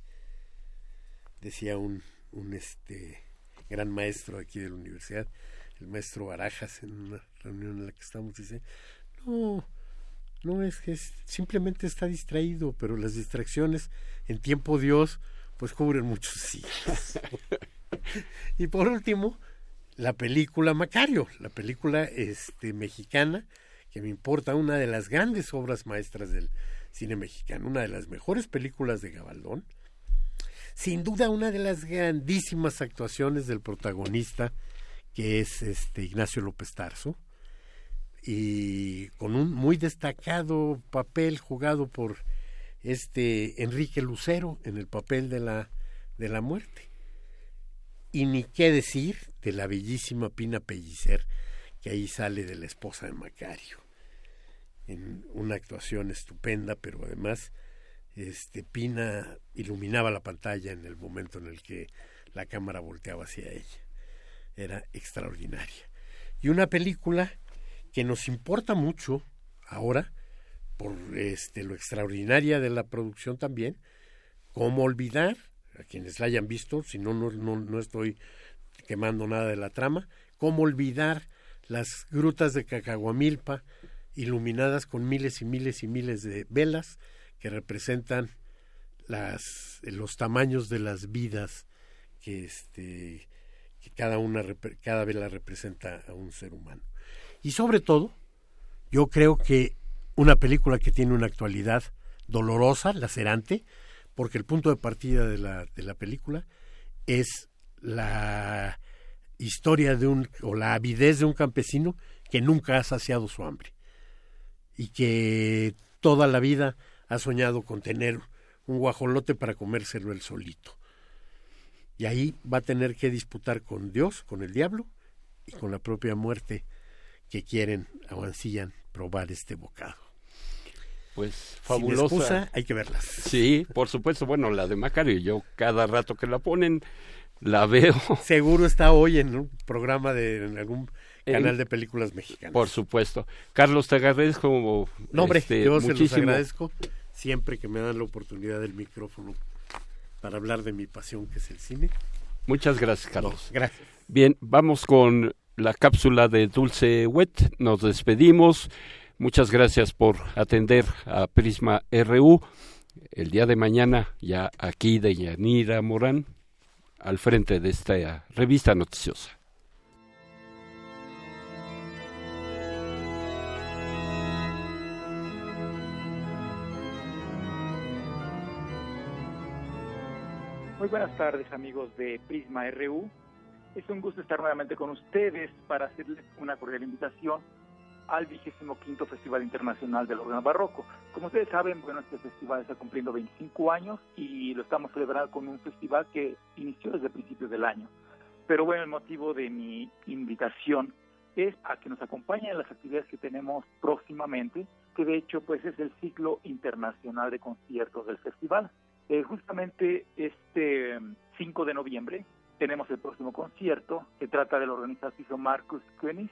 decía un, un este, gran maestro aquí de la universidad, el maestro Barajas, en una reunión en la que estamos, dice, no, no es que simplemente está distraído, pero las distracciones en tiempo Dios pues cubren muchos siglos. y por último, la película Macario, la película este mexicana que me importa una de las grandes obras maestras del cine mexicano, una de las mejores películas de Gabaldón, sin duda una de las grandísimas actuaciones del protagonista que es este Ignacio López Tarso y con un muy destacado papel jugado por este Enrique Lucero en el papel de la de la muerte. Y ni qué decir de la bellísima Pina Pellicer que ahí sale de la esposa de Macario en una actuación estupenda pero además este, Pina iluminaba la pantalla en el momento en el que la cámara volteaba hacia ella. Era extraordinaria. Y una película que nos importa mucho ahora, por este, lo extraordinaria de la producción también, cómo olvidar, a quienes la hayan visto, si no, no, no estoy quemando nada de la trama, cómo olvidar las grutas de Cacahuamilpa, iluminadas con miles y miles y miles de velas, que representan las, los tamaños de las vidas que, este, que cada, una, cada vela representa a un ser humano. Y sobre todo, yo creo que una película que tiene una actualidad dolorosa, lacerante, porque el punto de partida de la, de la película es la historia de un, o la avidez de un campesino que nunca ha saciado su hambre y que toda la vida ha soñado con tener un guajolote para comérselo él solito. Y ahí va a tener que disputar con Dios, con el diablo y con la propia muerte que quieren ansían probar este bocado. Pues fabulosa. hay que verlas. Sí, por supuesto. Bueno, la de Macario, yo cada rato que la ponen la veo. Seguro está hoy en un programa de en algún canal de películas mexicanas. Por supuesto. Carlos, te agradezco. No, hombre, este, yo se los agradezco siempre que me dan la oportunidad del micrófono para hablar de mi pasión, que es el cine. Muchas gracias, Carlos. gracias. Bien, vamos con la cápsula de Dulce Wet. Nos despedimos. Muchas gracias por atender a Prisma RU. El día de mañana, ya aquí de Yanira Morán, al frente de esta revista noticiosa. Muy buenas tardes amigos de Prisma RU. Es un gusto estar nuevamente con ustedes para hacerles una cordial invitación al vigésimo quinto Festival Internacional del Órgano Barroco. Como ustedes saben, bueno, este festival está cumpliendo 25 años y lo estamos celebrando con un festival que inició desde principios del año. Pero bueno, el motivo de mi invitación es a que nos acompañen en las actividades que tenemos próximamente, que de hecho pues es el ciclo internacional de conciertos del festival. Eh, justamente este 5 de noviembre tenemos el próximo concierto, se trata del organizador Marcus König,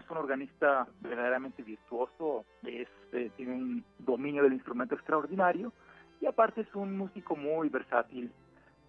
es un organista verdaderamente virtuoso, es, eh, tiene un dominio del instrumento extraordinario y aparte es un músico muy versátil.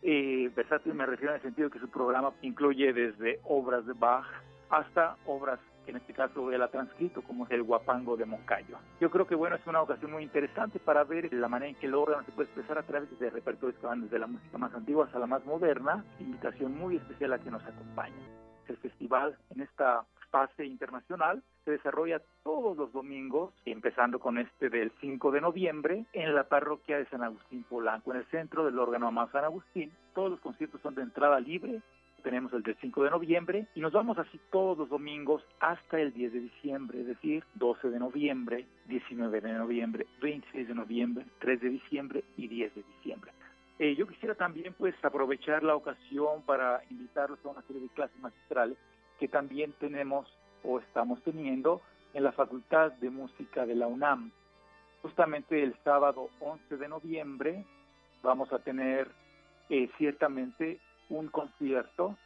Eh, versátil me refiero en el sentido que su programa incluye desde obras de Bach hasta obras que en este caso él ha transcrito, como es el Guapango de Moncayo. Yo creo que bueno, es una ocasión muy interesante para ver la manera en que el órgano se puede expresar a través de repertorios que van desde la música más antigua hasta la más moderna. Invitación muy especial a que nos acompañe. El festival en esta fase internacional se desarrolla todos los domingos, empezando con este del 5 de noviembre, en la parroquia de San Agustín Polanco, en el centro del órgano Amado San Agustín. Todos los conciertos son de entrada libre. Tenemos el del 5 de noviembre y nos vamos así todos los domingos hasta el 10 de diciembre, es decir, 12 de noviembre, 19 de noviembre, 26 de noviembre, 3 de diciembre y 10 de diciembre. Eh, yo quisiera también pues aprovechar la ocasión para invitarlos a una serie de clases magistrales que también tenemos o estamos teniendo en la Facultad de Música de la UNAM. Justamente el sábado 11 de noviembre vamos a tener eh, ciertamente un concierto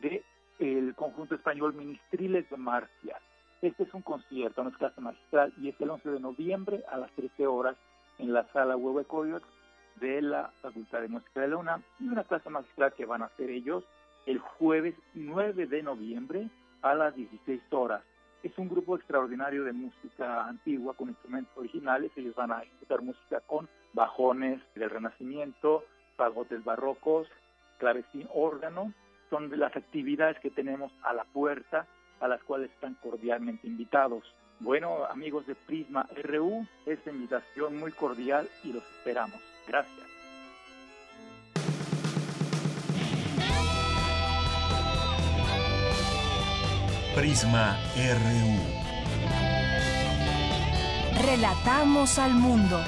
de el conjunto español Ministriles de Marcia. Este es un concierto, no es clase magistral, y es el 11 de noviembre a las 13 horas en la sala Huevo Coyotes de la Facultad de Música de la UNAM y una clase magistral que van a hacer ellos el jueves 9 de noviembre a las 16 horas. Es un grupo extraordinario de música antigua con instrumentos originales. Ellos van a ejecutar música con bajones del Renacimiento, fagotes barrocos, clavecín, órgano. Son de las actividades que tenemos a la puerta, a las cuales están cordialmente invitados. Bueno, amigos de Prisma RU, esta invitación muy cordial y los esperamos. Gracias. Prisma RU. Relatamos al mundo.